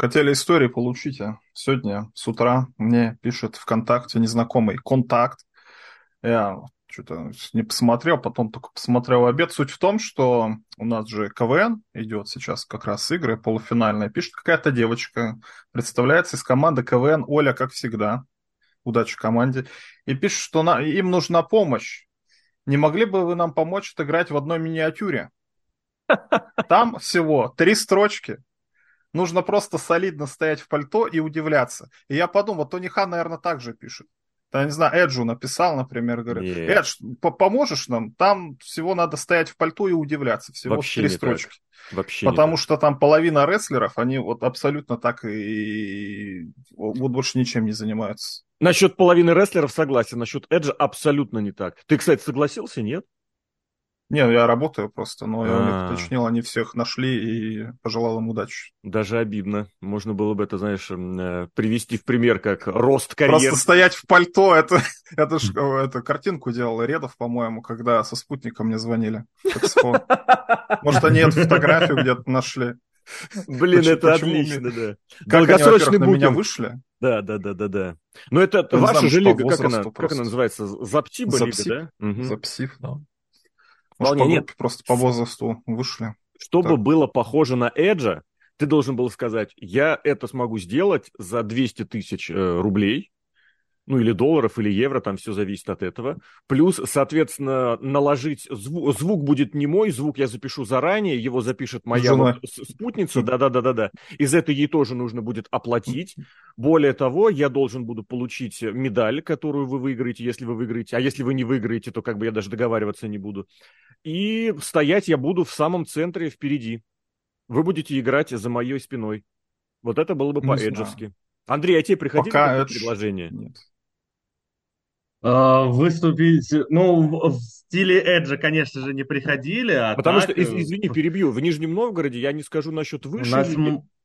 Хотели истории, получите. Сегодня с утра мне пишет ВКонтакте незнакомый контакт. Я что-то не посмотрел, потом только посмотрел обед. Суть в том, что у нас же КВН идет сейчас как раз игры полуфинальные. Пишет какая-то девочка, представляется из команды КВН Оля, как всегда. Удачи команде. И пишет, что на... им нужна помощь. Не могли бы вы нам помочь отыграть в одной миниатюре? Там всего три строчки, Нужно просто солидно стоять в пальто и удивляться. И я подумал, Тони Хан, наверное, так же пишет. Я не знаю, Эджу написал, например, говорит, yeah. Эдж, поможешь нам? Там всего надо стоять в пальто и удивляться. Всего Вообще три строчки. Так. Вообще Потому что там половина рестлеров, они вот абсолютно так и вот больше ничем не занимаются. Насчет половины рестлеров согласен, насчет Эджа абсолютно не так. Ты, кстати, согласился, нет? Не, ну я работаю просто, но я у них а. уточнил, они всех нашли и пожелал им удачи. Даже обидно. Можно было бы это, знаешь, э, привести в пример как рост карьеры. Просто стоять в пальто, это, это, ж, это картинку делал Редов, по-моему, когда со спутником мне звонили. Может, они эту фотографию где-то нашли. Блин, это отлично, да. Как Долгосрочный они, на меня вышли? Да, да, да, да, да. Но это ваша же лига, как она, как она называется? Заптиба лига, да? Запсив, да. По нет. просто по возрасту вышли. Чтобы так. было похоже на Эджа, ты должен был сказать, я это смогу сделать за 200 тысяч э, рублей, ну или долларов, или евро, там все зависит от этого. Плюс, соответственно, наложить звук, звук будет не мой, звук я запишу заранее, его запишет моя вот спутница, да-да-да-да-да. Из этой ей тоже нужно будет оплатить. Более того, я должен буду получить медаль, которую вы выиграете, если вы выиграете. А если вы не выиграете, то как бы я даже договариваться не буду. И стоять я буду в самом центре впереди. Вы будете играть за моей спиной. Вот это было бы по-эджевски. Андрей, а тебе приходили Пока предложение? Нет. А, выступить, ну, в стиле Эджа, конечно же, не приходили. А Потому так... что, извини, перебью, в Нижнем Новгороде я не скажу насчет выше, нас...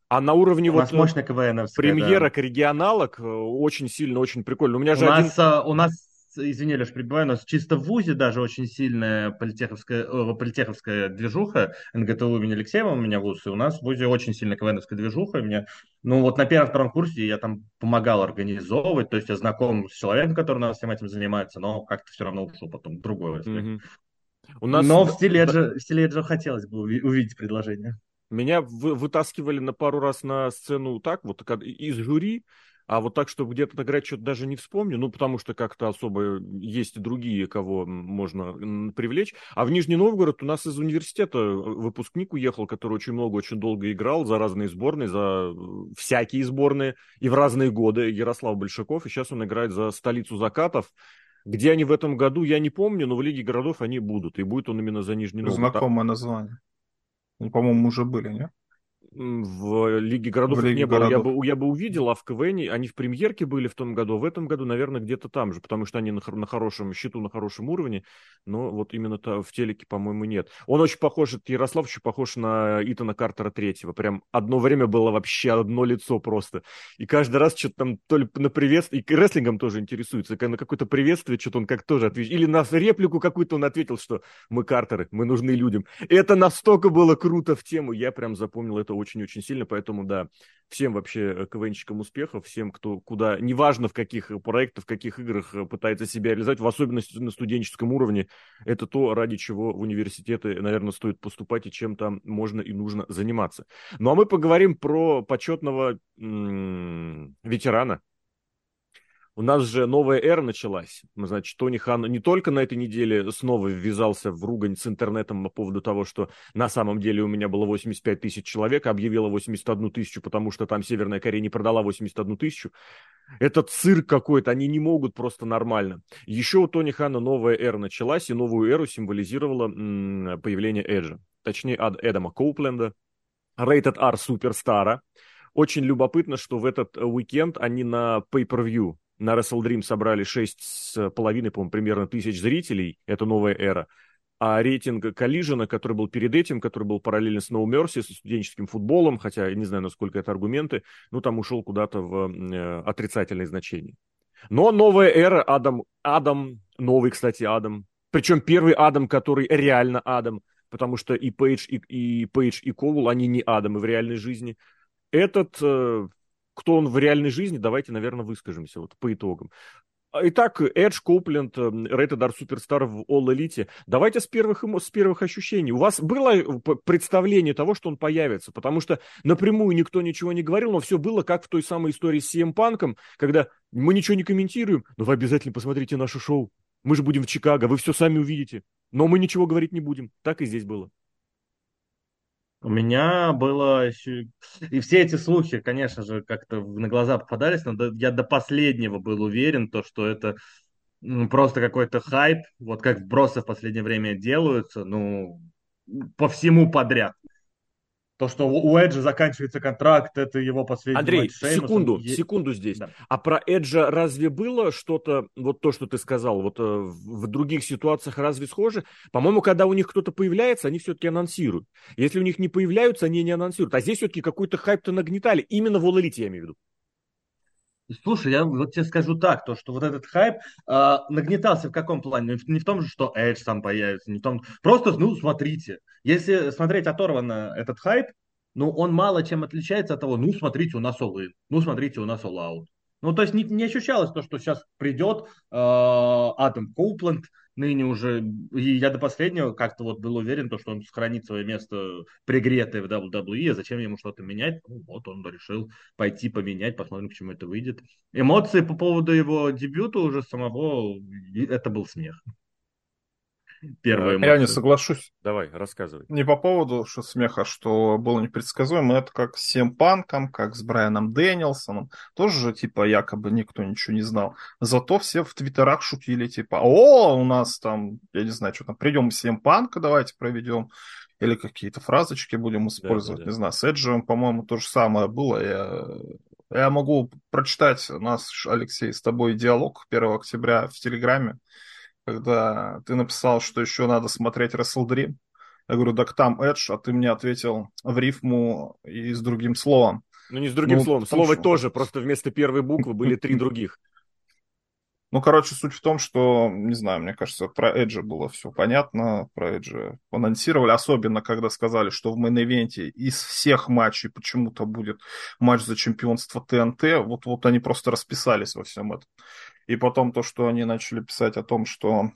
а на уровне у вот нас мощная премьера да. регионалок э, очень сильно, очень прикольно. У меня же у один... нас, у нас извини, Леш, прибываю, у нас чисто в ВУЗе даже очень сильная политеховская, э, политеховская движуха, НГТУ имени Алексеева у меня вуз, и у нас в ВУЗе очень сильная КВНовская движуха, и мне, ну вот на первом-втором курсе я там помогал организовывать, то есть я знаком с человеком, который у нас всем этим занимается, но как-то все равно ушел потом в другой. У нас... Но в стиле, Эджа, в стиле Эджа хотелось бы увидеть предложение. Меня вы, вытаскивали на пару раз на сцену так, вот из жюри, а вот так, чтобы где-то играть, что-то даже не вспомню, ну, потому что как-то особо есть и другие, кого можно привлечь. А в Нижний Новгород у нас из университета э, выпускник уехал, который очень много, очень долго играл за разные сборные, за э, всякие сборные и в разные годы. Ярослав Большаков, и сейчас он играет за столицу закатов. Где они в этом году, я не помню, но в Лиге городов они будут. И будет он именно за Нижний Новгород. Знакомое название. По-моему, уже были, нет? В Лиге городов в Лиге не городов. было. Я бы, я бы увидел, а в КВН они в премьерке были в том году, а в этом году, наверное, где-то там же, потому что они на, на хорошем счету, на хорошем уровне, но вот именно -то в телеке, по-моему, нет. Он очень похож, этот Ярослав очень похож на Итана Картера третьего. Прям одно время было вообще одно лицо просто. И каждый раз что-то там то ли на приветствие, и рестлингом тоже интересуется, на какое-то приветствие что-то он как тоже ответил. Или на реплику какую-то он ответил, что мы Картеры, мы нужны людям. Это настолько было круто в тему, я прям запомнил это очень очень-очень сильно, поэтому, да, всем вообще э, КВНщикам успехов, всем, кто куда, неважно в каких проектах, в каких играх э, пытается себя реализовать, в особенности на студенческом уровне, это то, ради чего в университеты, наверное, стоит поступать и чем там можно и нужно заниматься. Ну, а мы поговорим про почетного м- ветерана, у нас же новая эра началась. Значит, Тони Хан не только на этой неделе снова ввязался в ругань с интернетом по поводу того, что на самом деле у меня было 85 тысяч человек, а объявила 81 тысячу, потому что там Северная Корея не продала 81 тысячу. Этот цирк какой-то, они не могут просто нормально. Еще у Тони Хана новая эра началась, и новую эру символизировало м- появление Эджа. Точнее, Эдама Коупленда, Rated R Суперстара. Очень любопытно, что в этот уикенд они на Pay-Per-View на Wrestle Dream собрали 6,5, по-моему, примерно тысяч зрителей. Это новая эра. А рейтинг Коллижена, который был перед этим, который был параллельно с No Mercy, со студенческим футболом, хотя я не знаю, насколько это аргументы, ну, там ушел куда-то в э, отрицательное значение. Но новая эра, Адам, Адам, новый, кстати, Адам, причем первый Адам, который реально Адам, потому что и Пейдж, и, и Пейдж, и Коул, они не Адамы в реальной жизни – Этот, э, кто он в реальной жизни, давайте, наверное, выскажемся вот по итогам. Итак, Эдж Копленд, Rated R Superstar в All Elite. Давайте с первых, с первых ощущений. У вас было э, представление того, что он появится? Потому что напрямую никто ничего не говорил, но все было как в той самой истории с CM Панком, когда мы ничего не комментируем, но вы обязательно посмотрите наше шоу. Мы же будем в Чикаго, вы все сами увидите. Но мы ничего говорить не будем. Так и здесь было. У меня было еще... И все эти слухи, конечно же, как-то на глаза попадались, но я до последнего был уверен, то, что это просто какой-то хайп, вот как вбросы в последнее время делаются, ну, по всему подряд. То, что у Эджа заканчивается контракт, это его последний Андрей, матч секунду, е... секунду здесь. Да. А про Эджа разве было что-то, вот то, что ты сказал, вот э, в других ситуациях разве схоже? По-моему, когда у них кто-то появляется, они все-таки анонсируют. Если у них не появляются, они не анонсируют. А здесь все-таки какой-то хайп-то нагнетали. Именно в All я имею в виду. Слушай, я вот тебе скажу так, то, что вот этот хайп э, нагнетался в каком плане? Не в том же, что Edge сам появится, не в том... Просто, ну, смотрите. Если смотреть оторванно этот хайп, ну, он мало чем отличается от того, ну, смотрите, у нас all ну, смотрите, у нас all out. Ну, то есть не, не ощущалось то, что сейчас придет э, Адам Коупленд, ныне уже, и я до последнего как-то вот был уверен, то, что он сохранит свое место пригретое в WWE, а зачем ему что-то менять? Ну, вот он решил пойти поменять, посмотрим, к чему это выйдет. Эмоции по поводу его дебюта уже самого, это был смех. Первая Я не соглашусь. Давай, рассказывай. Не по поводу что смеха, что было непредсказуемо. Это как с Сем Панком, как с Брайаном Дэнилсоном. Тоже же, типа, якобы никто ничего не знал. Зато все в твиттерах шутили, типа, о, у нас там, я не знаю, что там, придем Сем Панка, давайте проведем. Или какие-то фразочки будем использовать. Да, да, да. Не знаю, с Эджем, по-моему, то же самое было. Я я могу прочитать у нас, Алексей, с тобой диалог 1 октября в Телеграме когда ты написал, что еще надо смотреть WrestleDream. Я говорю, так там Эдж, а ты мне ответил в рифму и с другим словом. Ну, не с другим ну, словом. Слово что... тоже, просто вместо первой буквы были три других. Ну, короче, суть в том, что, не знаю, мне кажется, про Эджа было все понятно, про Эджа анонсировали, особенно когда сказали, что в main event е из всех матчей почему-то будет матч за чемпионство TNT, вот, вот они просто расписались во всем этом. И потом то, что они начали писать о том, что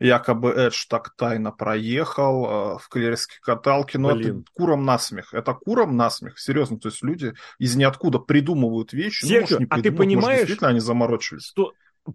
якобы Эдж так тайно проехал э, в клерской каталке, но Блин. это куром насмех. Это куром насмех, серьезно. То есть люди из ниоткуда придумывают вещи. Серхио, ну, может, не а ты понимаешь, может, действительно они заморочились. Что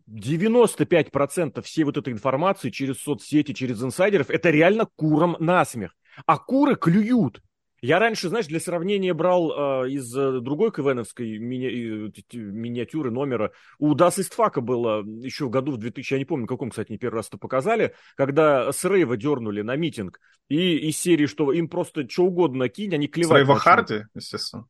95% всей вот этой информации через соцсети, через инсайдеров, это реально куром насмех. А куры клюют. Я раньше, знаешь, для сравнения брал э, из э, другой КВНовской мини, э, миниатюры номера. У Das Истфака было еще в году в 2000, я не помню, каком, кстати, не первый раз это показали, когда с Рейва дернули на митинг. И из серии, что им просто что угодно кинь, они клевать. С Рейва Харди, естественно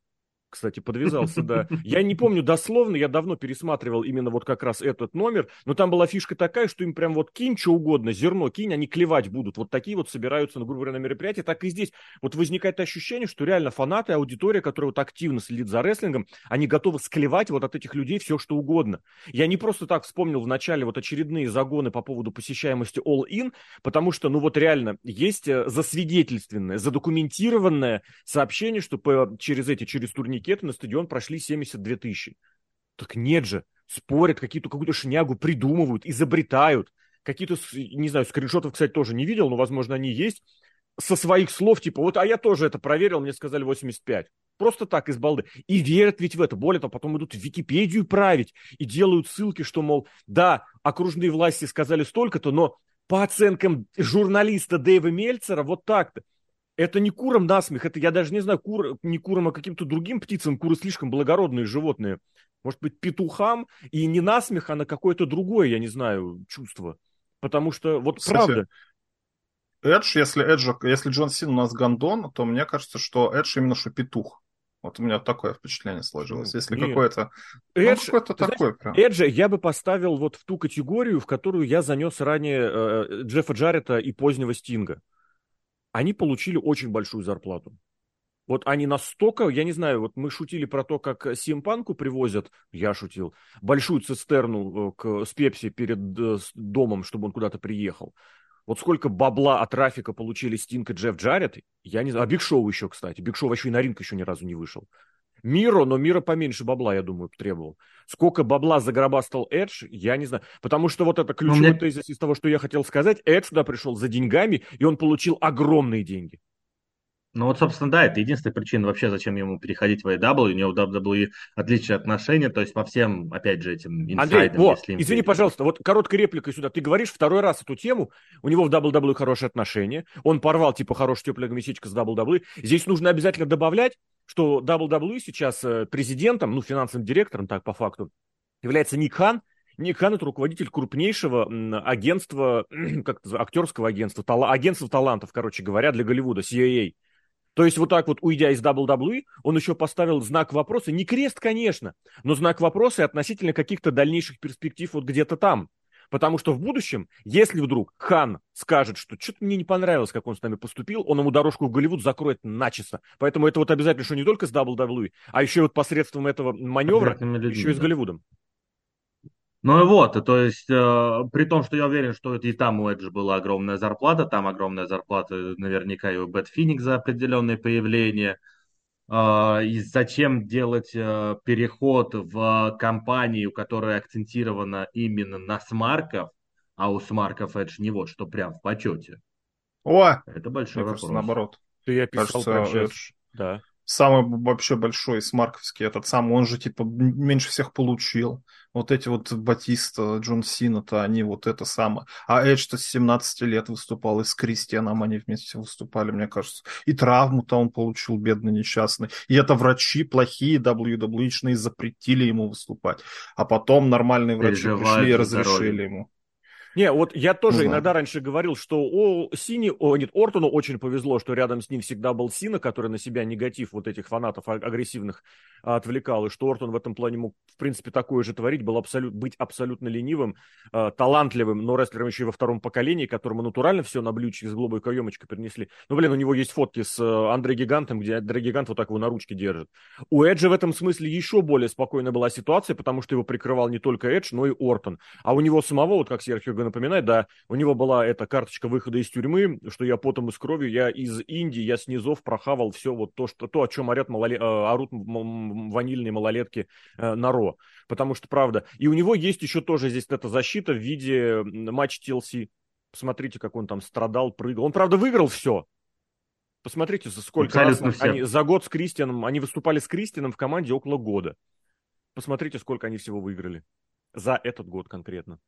кстати, подвязался, да. Я не помню дословно, я давно пересматривал именно вот как раз этот номер, но там была фишка такая, что им прям вот кинь что угодно, зерно кинь, они клевать будут. Вот такие вот собираются, ну, грубо говоря, на мероприятии. Так и здесь. Вот возникает ощущение, что реально фанаты, аудитория, которая вот активно следит за рестлингом, они готовы склевать вот от этих людей все, что угодно. Я не просто так вспомнил в начале вот очередные загоны по поводу посещаемости All In, потому что, ну вот реально, есть э, засвидетельственное, задокументированное сообщение, что по, через эти, через турнир турникеты на стадион прошли 72 тысячи. Так нет же, спорят, какие-то какую-то шнягу придумывают, изобретают. Какие-то, не знаю, скриншотов, кстати, тоже не видел, но, возможно, они есть. Со своих слов, типа, вот, а я тоже это проверил, мне сказали 85. Просто так, из балды. И верят ведь в это. Более того, потом идут в Википедию править и делают ссылки, что, мол, да, окружные власти сказали столько-то, но по оценкам журналиста Дэйва Мельцера вот так-то. Это не курам насмех, это я даже не знаю, кур, не курам, а каким-то другим птицам. Куры слишком благородные животные. Может быть, петухам и не насмех, а на какое-то другое, я не знаю, чувство. Потому что, вот Кстати, правда. Эдж, если, Эдж, если Джон Син у нас гондон, то мне кажется, что Эдж именно что петух. Вот у меня такое впечатление сложилось. Если какое-то... Эдж, ну, какое-то такое прям. Эджа я бы поставил вот в ту категорию, в которую я занес ранее э, Джеффа Джарета и позднего Стинга они получили очень большую зарплату. Вот они настолько, я не знаю, вот мы шутили про то, как Симпанку привозят, я шутил, большую цистерну э, к, с Пепси перед э, домом, чтобы он куда-то приехал. Вот сколько бабла от трафика получили Стинг и Джефф Джаред, я не знаю, а Биг Шоу еще, кстати. Биг Шоу вообще и на ринг еще ни разу не вышел. Миро, но Миро поменьше бабла, я думаю, требовал. Сколько бабла загробастал Эдж, я не знаю. Потому что вот это ключевой мне... тезис из того, что я хотел сказать. Эдж туда пришел за деньгами, и он получил огромные деньги. Ну вот, собственно, да, это единственная причина вообще, зачем ему переходить в AW. У него в WWE отличные отношения, то есть по всем, опять же, этим инсайдам. Андрей, вот, извини, перейти. пожалуйста, вот короткая реплика сюда. Ты говоришь второй раз эту тему, у него в WWE хорошие отношения, он порвал, типа, хорошая теплая месячка с WWE. Здесь нужно обязательно добавлять, что WWE сейчас э, президентом, ну, финансовым директором, так, по факту, является Ник Хан, Ник Хан это руководитель крупнейшего агентства, как это, актерского агентства, тала, агентства талантов, короче говоря, для Голливуда, CAA. То есть вот так вот, уйдя из WWE, он еще поставил знак вопроса, не крест, конечно, но знак вопроса относительно каких-то дальнейших перспектив вот где-то там. Потому что в будущем, если вдруг Хан скажет, что что-то мне не понравилось, как он с нами поступил, он ему дорожку в Голливуд закроет начисто. Поэтому это вот обязательно, что не только с WWE, а еще вот посредством этого маневра, еще и с Голливудом. Ну и вот, то есть, э, при том, что я уверен, что это и там у Эджи была огромная зарплата, там огромная зарплата наверняка и у Бэт Финик за определенное появление. Э, и зачем делать э, переход в компанию, которая акцентирована именно на смарков, а у смарков Эдж не вот, что прям в почете. О! Это большой вопрос. Кажется, наоборот. Ты я писал кажется, про Эдж. Да самый вообще большой смарковский этот сам, он же типа меньше всех получил. Вот эти вот Батиста, Джон Сина-то, они вот это самое. А Эдж-то с 17 лет выступал, и с Кристианом они вместе выступали, мне кажется. И травму-то он получил, бедный, несчастный. И это врачи плохие WWE-шные запретили ему выступать. А потом нормальные врачи пришли и разрешили здоровье. ему. Не, вот я тоже ну, иногда раньше говорил, что о Сине, о, нет, Ортону очень повезло, что рядом с ним всегда был Сина, который на себя негатив вот этих фанатов агрессивных отвлекал, и что Ортон в этом плане мог, в принципе, такое же творить, был абсолют, быть абсолютно ленивым, э, талантливым, но рестлером еще и во втором поколении, которому натурально все на блюдечке с голубой каемочкой принесли. Ну, блин, у него есть фотки с Андре Гигантом, где Андре Гигант вот так его на ручке держит. У Эджа в этом смысле еще более спокойная была ситуация, потому что его прикрывал не только Эдж, но и Ортон. А у него самого, вот как Серхио напоминает, да, у него была эта карточка выхода из тюрьмы, что я потом и с кровью, я из Индии, я снизов прохавал все вот то, что, то о чем орят, малоле, э, орут ванильные малолетки э, на Ро. Потому что, правда, и у него есть еще тоже здесь эта защита в виде матча TLC. Посмотрите, как он там страдал, прыгал. Он, правда, выиграл все, Посмотрите, за сколько Абсолютно раз они, за год с Кристианом, они выступали с Кристианом в команде около года. Посмотрите, сколько они всего выиграли. За этот год конкретно.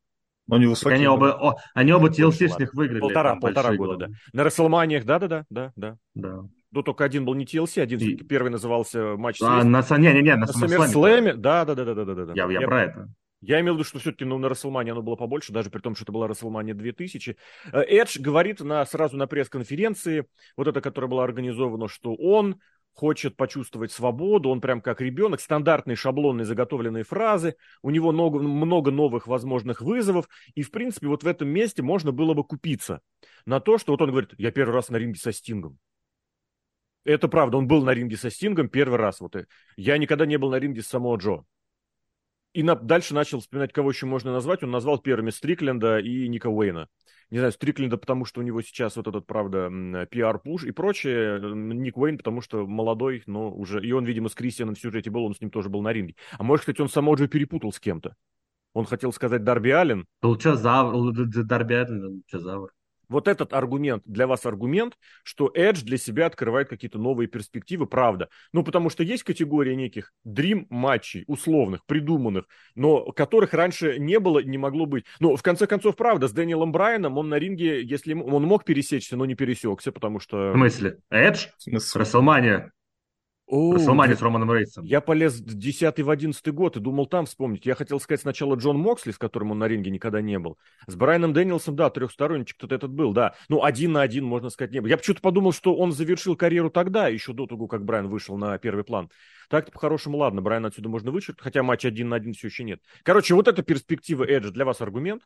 Но они высокие. Они оба, о, они оба TLC-шных выиграли. Полтора, полтора года, года, да. На Расселманиях, да-да-да, да, да. Да. Ну, только один был не TLC, один и... первый назывался матч а, на, не, не, не, на, на SummerSlam. Да, да, да, да, да, да, да. Я, я, я про это. Я имел в виду, что все-таки ну, на Расселмане оно было побольше, даже при том, что это была Расселмания 2000. Эдж говорит на, сразу на пресс-конференции, вот это, которая была организована, что он хочет почувствовать свободу, он прям как ребенок, стандартные шаблонные заготовленные фразы, у него много, много новых возможных вызовов, и, в принципе, вот в этом месте можно было бы купиться на то, что вот он говорит, я первый раз на ринге со Стингом. Это правда, он был на ринге со Стингом первый раз. Вот. Я никогда не был на ринге с Самоа Джо. И на, дальше начал вспоминать, кого еще можно назвать. Он назвал первыми Стрикленда и Ника Уэйна. Не знаю, Стрикленда, потому что у него сейчас вот этот, правда, пиар-пуш и прочее. Ник Уэйн, потому что молодой, но уже... И он, видимо, с Кристианом в сюжете был, он с ним тоже был на ринге. А может, кстати, он само же перепутал с кем-то. Он хотел сказать Дарби Аллен. Лучезавр, Дарби Аллен, Лучезавр вот этот аргумент, для вас аргумент, что Edge для себя открывает какие-то новые перспективы, правда. Ну, потому что есть категория неких дрим-матчей, условных, придуманных, но которых раньше не было, не могло быть. Ну, в конце концов, правда, с Дэниелом Брайаном он на ринге, если он мог пересечься, но не пересекся, потому что... В смысле? Эдж? Расселмания. Расселмане с Романом Рейсом. Я полез в 10 в 11 год и думал там вспомнить. Я хотел сказать сначала Джон Моксли, с которым он на ринге никогда не был. С Брайаном Дэнилсом, да, трехсторонничек кто-то этот был, да. Ну, один на один, можно сказать, не был. Я почему-то подумал, что он завершил карьеру тогда, еще до того, как Брайан вышел на первый план. Так-то по-хорошему, ладно, Брайан отсюда можно вычеркнуть, хотя матч один на один все еще нет. Короче, вот эта перспектива Эджа для вас аргумент?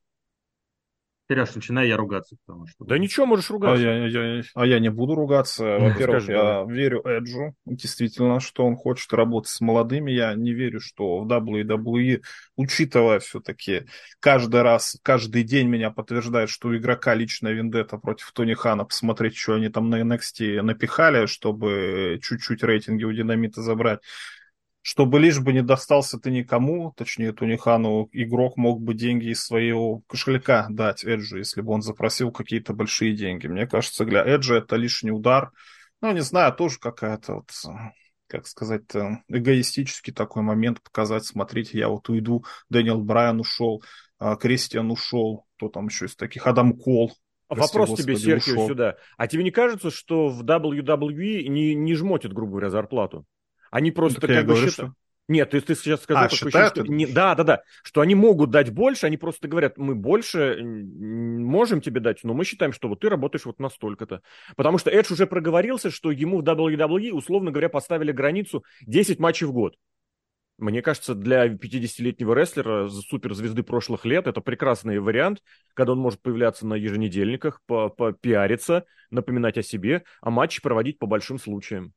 Сереж, начинай я ругаться, потому что... Да ничего, можешь ругаться. А я, я, а я не буду ругаться. Во-первых, Скажи, я давай. верю Эджу, действительно, что он хочет работать с молодыми. Я не верю, что в WWE, учитывая все-таки каждый раз, каждый день меня подтверждает, что у игрока личная вендетта против Тони Хана, посмотреть, что они там на NXT напихали, чтобы чуть-чуть рейтинги у Динамита забрать. Чтобы лишь бы не достался ты никому, точнее Тони Хану, игрок мог бы деньги из своего кошелька дать Эджу, если бы он запросил какие-то большие деньги. Мне кажется, для Эджа это лишний удар. Ну, не знаю, тоже какая-то вот как сказать эгоистический такой момент показать, смотрите, я вот уйду, Дэниел Брайан ушел, а, Кристиан ушел, кто там еще из таких, Адам Кол. Прости, Вопрос Господи, тебе, Серхио, ушел. сюда. А тебе не кажется, что в WWE не, не жмотят, грубо говоря, зарплату? Они просто так как бы говорю, считают... Что... Нет, ты, ты сейчас сказал а, такое ощущение, что... Не, да, да, да, что они могут дать больше, они просто говорят, мы больше можем тебе дать, но мы считаем, что вот ты работаешь вот настолько-то. Потому что Эдж уже проговорился, что ему в WWE, условно говоря, поставили границу 10 матчей в год. Мне кажется, для 50-летнего рестлера, суперзвезды прошлых лет, это прекрасный вариант, когда он может появляться на еженедельниках, попиариться, напоминать о себе, а матчи проводить по большим случаям.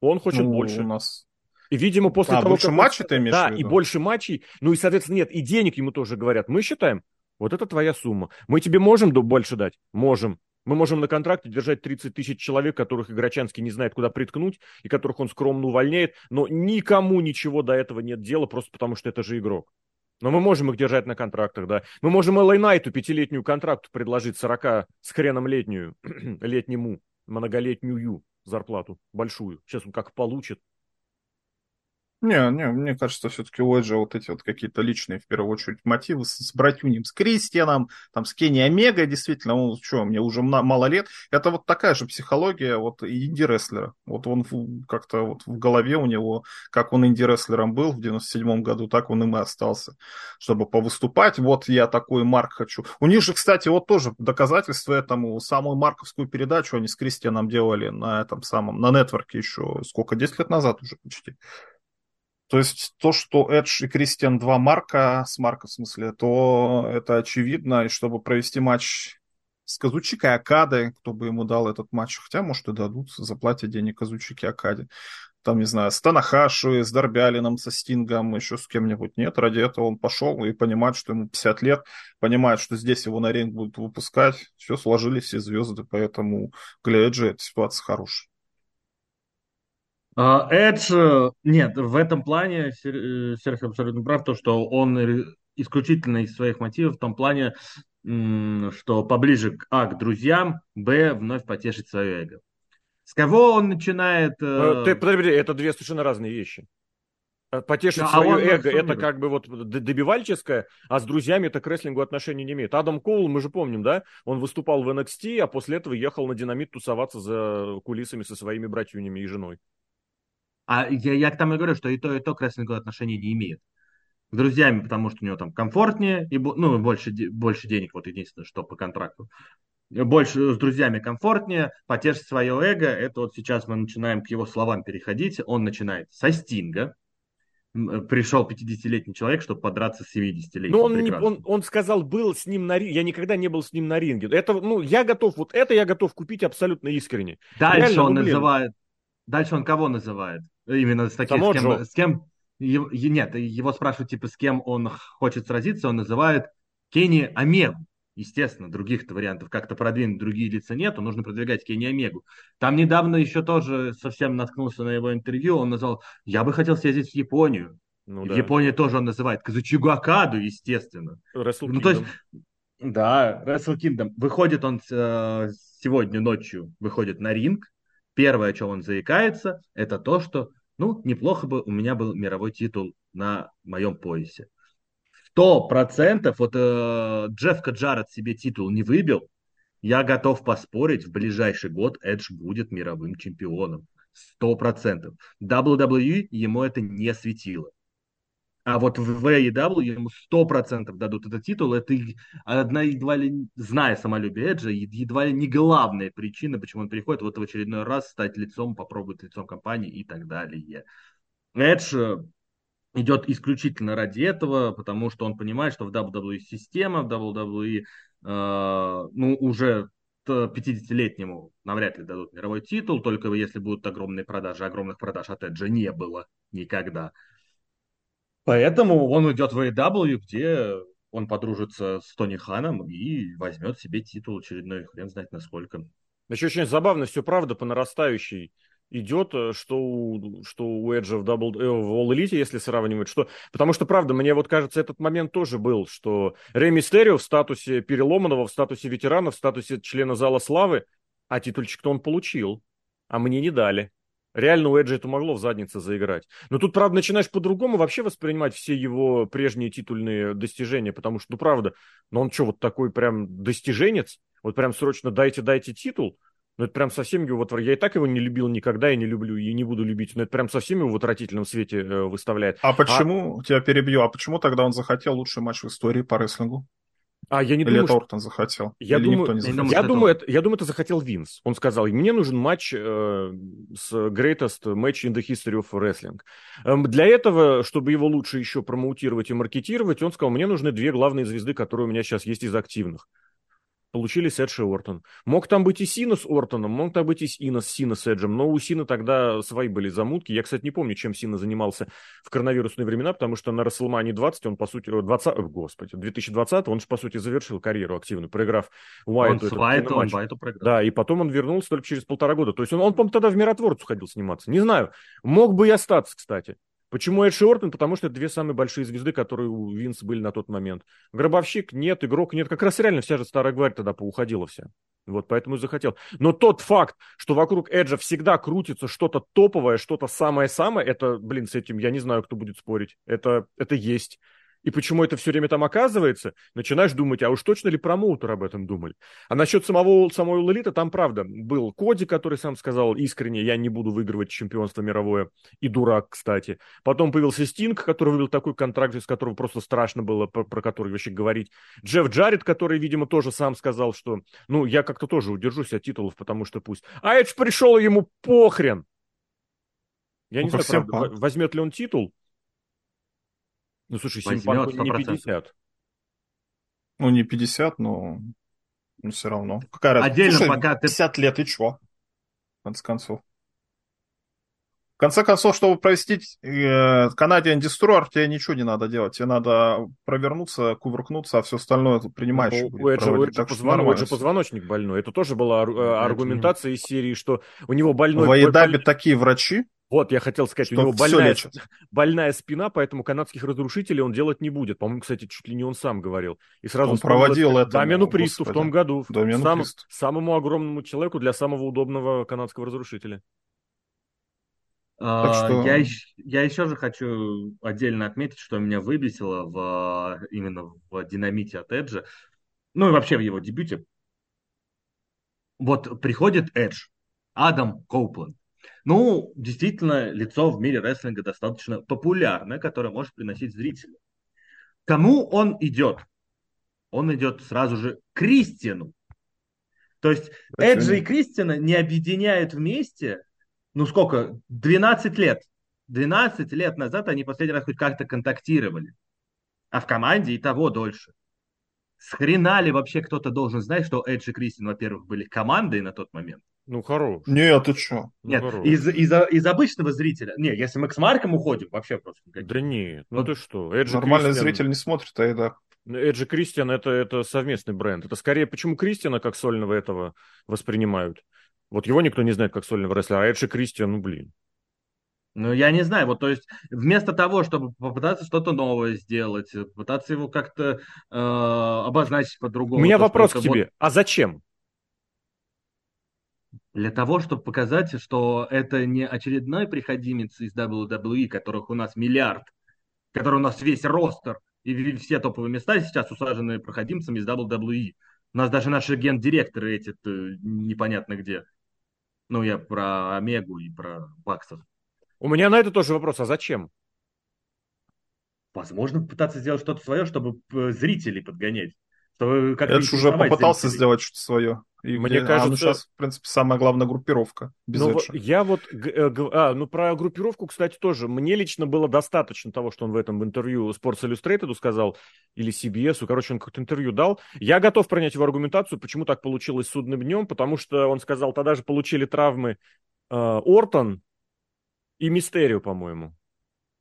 Он хочет ну, больше. У нас и, видимо, после а, того, больше как... матчей ты имеешь Да, и больше матчей. Ну и, соответственно, нет, и денег ему тоже говорят. Мы считаем, вот это твоя сумма. Мы тебе можем больше дать? Можем. Мы можем на контракте держать 30 тысяч человек, которых Игрочанский не знает, куда приткнуть, и которых он скромно увольняет, но никому ничего до этого нет дела, просто потому что это же игрок. Но мы можем их держать на контрактах, да. Мы можем Элай Найту пятилетнюю контракту предложить 40 с хреном летнюю, летнему, многолетнюю зарплату, большую. Сейчас он как получит. Не, не, мне кажется, все-таки у Эджа вот эти вот какие-то личные, в первую очередь, мотивы с, с братюнем, с Кристианом, там, с Кенни Омега, действительно, он, что, мне уже мало лет. Это вот такая же психология вот инди-рестлера. Вот он как-то вот в голове у него, как он инди-рестлером был в 97-м году, так он им и остался. Чтобы повыступать, вот я такой Марк хочу. У них же, кстати, вот тоже доказательство этому, самую марковскую передачу они с Кристианом делали на этом самом, на нетворке еще, сколько, 10 лет назад уже почти. То есть то, что Эдж и Кристиан два марка, с марка в смысле, то это очевидно. И чтобы провести матч с Казучикой и кто бы ему дал этот матч, хотя, может, и дадут, заплатят денег Казучике и Акаде. Там, не знаю, с Танахаши, с Дарбиалином, со Стингом, еще с кем-нибудь. Нет, ради этого он пошел и понимает, что ему 50 лет, понимает, что здесь его на ринг будут выпускать. Все, сложились все звезды, поэтому для Эджи эта ситуация хорошая. А, Эдж, э, нет, в этом плане э, Серхио абсолютно прав, то, что он исключительно из своих мотивов в том плане, что поближе а, к друзьям, б, вновь потешить свое эго. С кого он начинает... Э, ты, подожди, это две совершенно разные вещи. Потешить да, свое а эго, это как бы вот добивальческое, а с друзьями это к рестлингу отношения не имеет. Адам Коул, мы же помним, да, он выступал в NXT, а после этого ехал на динамит тусоваться за кулисами со своими братьями и женой. А я, я к тому и говорю, что и то, и то к рестлингу отношения не имеет. С друзьями, потому что у него там комфортнее, и ну, больше, больше денег, вот единственное, что по контракту. Больше с друзьями комфортнее, потешить свое эго, это вот сейчас мы начинаем к его словам переходить. Он начинает со Стинга, пришел 50-летний человек, чтобы подраться с 70-летним. Ну, он, не, он, он сказал, был с ним на ринге. Я никогда не был с ним на ринге. Это, ну, я готов, вот это я готов купить абсолютно искренне. Дальше Реально, он ну, называет, дальше он кого называет? Именно с таким, с кем, с кем, нет, его спрашивают, типа, с кем он хочет сразиться, он называет Кенни Омегу. Естественно, других-то вариантов как-то продвинуть другие лица нету, нужно продвигать Кенни Омегу. Там недавно еще тоже совсем наткнулся на его интервью, он назвал, я бы хотел съездить в Японию. Ну, да. Японии тоже он называет Казучигу Акаду, естественно. Wrestle ну, то есть, да, Wrestle Kingdom. Выходит он э, сегодня ночью, выходит на ринг. Первое, о чем он заикается, это то, что ну, неплохо бы у меня был мировой титул на моем поясе. Сто процентов, вот э, Джефф Каджарет себе титул не выбил, я готов поспорить, в ближайший год Эдж будет мировым чемпионом. Сто процентов. WWE ему это не светило. А вот в AEW ему сто процентов дадут этот титул. Это одна едва ли, зная самолюбие Эджа, едва ли не главная причина, почему он приходит вот в очередной раз стать лицом, попробовать лицом компании и так далее. Эдж э, идет исключительно ради этого, потому что он понимает, что в WWE система, в WWE э, ну, уже 50-летнему навряд ли дадут мировой титул, только если будут огромные продажи. Огромных продаж от Эджа не было никогда. Поэтому он идет в AEW, где он подружится с Тони Ханом и возьмет себе титул очередной, хрен знает насколько. Еще очень забавно, все правда по нарастающей. идет, э, что у, что у Эджа в, Double, э, в All Elite, если сравнивать, что... Потому что, правда, мне вот кажется, этот момент тоже был, что Рэй Мистерио в статусе переломанного, в статусе ветерана, в статусе члена Зала Славы, а титульчик-то он получил, а мне не дали. Реально у Эджа это могло в заднице заиграть. Но тут, правда, начинаешь по-другому вообще воспринимать все его прежние титульные достижения, потому что, ну, правда, ну он что, вот такой прям достиженец? Вот прям срочно дайте, дайте титул? Ну, это прям совсем его вот... Я и так его не любил никогда, и не люблю, и не буду любить. Но это прям совсем его в отвратительном свете э, выставляет. А почему, а... тебя перебью, а почему тогда он захотел лучший матч в истории по рестлингу? А я не Или думаю, это Ортон захотел? Я Или думаю, никто не захотел? Я думаю, это, я думаю, это захотел Винс. Он сказал, мне нужен матч э, с greatest match in the history of wrestling. Эм, для этого, чтобы его лучше еще промоутировать и маркетировать, он сказал, мне нужны две главные звезды, которые у меня сейчас есть из активных получились Эдж и Ортон. Мог там быть и Сина с Ортоном, мог там быть и Сина с Сина с Эджем, но у Сина тогда свои были замутки. Я, кстати, не помню, чем Сина занимался в коронавирусные времена, потому что на WrestleMania 20 он, по сути, 20, господи, 2020 он же, по сути, завершил карьеру активную, проиграв Уайту. Он с Уайту, он Уайту проиграл. Да, и потом он вернулся только через полтора года. То есть он, он по-моему, тогда в Миротворцу ходил сниматься. Не знаю. Мог бы и остаться, кстати. Почему Эдж и Ортон? Потому что это две самые большие звезды, которые у Винса были на тот момент. Гробовщик нет, игрок нет. Как раз реально вся же старая гвардия тогда поуходила вся. Вот поэтому и захотел. Но тот факт, что вокруг Эджа всегда крутится что-то топовое, что-то самое-самое, это, блин, с этим я не знаю, кто будет спорить. Это, это есть и почему это все время там оказывается, начинаешь думать, а уж точно ли промоутер об этом думали. А насчет самого, самой Лолита, там правда был Коди, который сам сказал искренне, я не буду выигрывать чемпионство мировое, и дурак, кстати. Потом появился Стинг, который вывел такой контракт, из которого просто страшно было, про, про который вообще говорить. Джефф Джаред, который, видимо, тоже сам сказал, что, ну, я как-то тоже удержусь от титулов, потому что пусть. А Эдж пришел, ему похрен. Я ну, не знаю, правда, возьмет ли он титул, ну, слушай, Симпанку не 50. Ну, не 50, но, но все равно. Какая разница? Отдельно слушай, пока ты... 50 лет, и чё? В конце концов. В конце концов, чтобы провести э, Canadian Destroyer, тебе ничего не надо делать. Тебе надо провернуться, кувыркнуться, а все остальное принимаешь. Ну, у Эджа, у Эджа, позвон... Эджа позвоночник больной. Это тоже была ар- аргументация из серии, что у него больной... В Айдабе такие врачи, вот, я хотел сказать, что у него больная, больная спина, поэтому канадских разрушителей он делать не будет. По-моему, кстати, чуть ли не он сам говорил. И сразу он проводил это. Домену Присту в том году. Домену сам, Присту. Самому огромному человеку для самого удобного канадского разрушителя. А, что... я, я еще же хочу отдельно отметить, что меня выбесило в, именно в динамите от Эджа, ну и вообще в его дебюте. Вот приходит Эдж, Адам Коупленд, ну, действительно, лицо в мире рестлинга достаточно популярное, которое может приносить зрителю. Кому он идет? Он идет сразу же к Кристину. То есть Эджи и Кристина не объединяют вместе, ну сколько, 12 лет. 12 лет назад они последний раз хоть как-то контактировали. А в команде и того дольше. С хрена ли вообще кто-то должен знать, что Эдж и Кристин, во-первых, были командой на тот момент, ну, хорош. Нет, ты что? Ну, нет, ну, из, из, из обычного зрителя. Не, если мы к Смаркам уходим, вообще просто... Да нет, ну вот. ты что? Эджи Нормальный Кристиан... зритель не смотрит, а это... Эджи Кристиан это, это совместный бренд. Это скорее, почему Кристиана как сольного этого воспринимают? Вот его никто не знает как сольного рестлера, а Эджи Кристиан, ну блин. Ну, я не знаю, вот, то есть, вместо того, чтобы попытаться что-то новое сделать, пытаться его как-то э, обозначить по-другому. У меня вопрос к тебе, вот... а зачем? Для того, чтобы показать, что это не очередной приходимец из WWE, которых у нас миллиард, который у нас весь ростер и все топовые места сейчас усажены проходимцами из WWE. У нас даже наши гендиректоры эти непонятно где. Ну, я про Омегу и про Баксов. У меня на это тоже вопрос, а зачем? Возможно, пытаться сделать что-то свое, чтобы э, зрителей подгонять. Чтобы как Эдж уже попытался зрителей. сделать что-то свое. И Мне где, кажется, а, ну, сейчас, в принципе, самая главная группировка. Без ну, я вот, э, а, ну про группировку, кстати, тоже. Мне лично было достаточно того, что он в этом интервью Sports Illustrated сказал, или CBS, короче, он какое-то интервью дал. Я готов принять его аргументацию, почему так получилось судным днем, потому что он сказал, тогда же получили травмы э, Ортон и Мистерио, по-моему.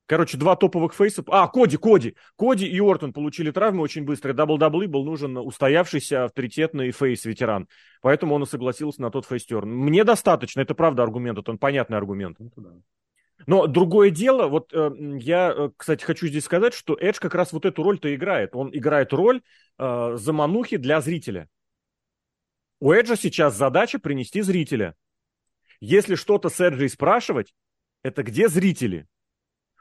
Короче, два топовых фейса. А, Коди, Коди. Коди и Ортон получили травмы очень быстро. Дабл даблы был нужен устоявшийся авторитетный фейс-ветеран. Поэтому он и согласился на тот face turn. Мне достаточно, это правда аргумент, это понятный аргумент. Ну, Но другое дело, вот э, я, э, кстати, хочу здесь сказать, что Эдж как раз вот эту роль-то играет. Он играет роль э, заманухи для зрителя. У Эджа сейчас задача принести зрителя. Если что-то с Эджей спрашивать, это где зрители?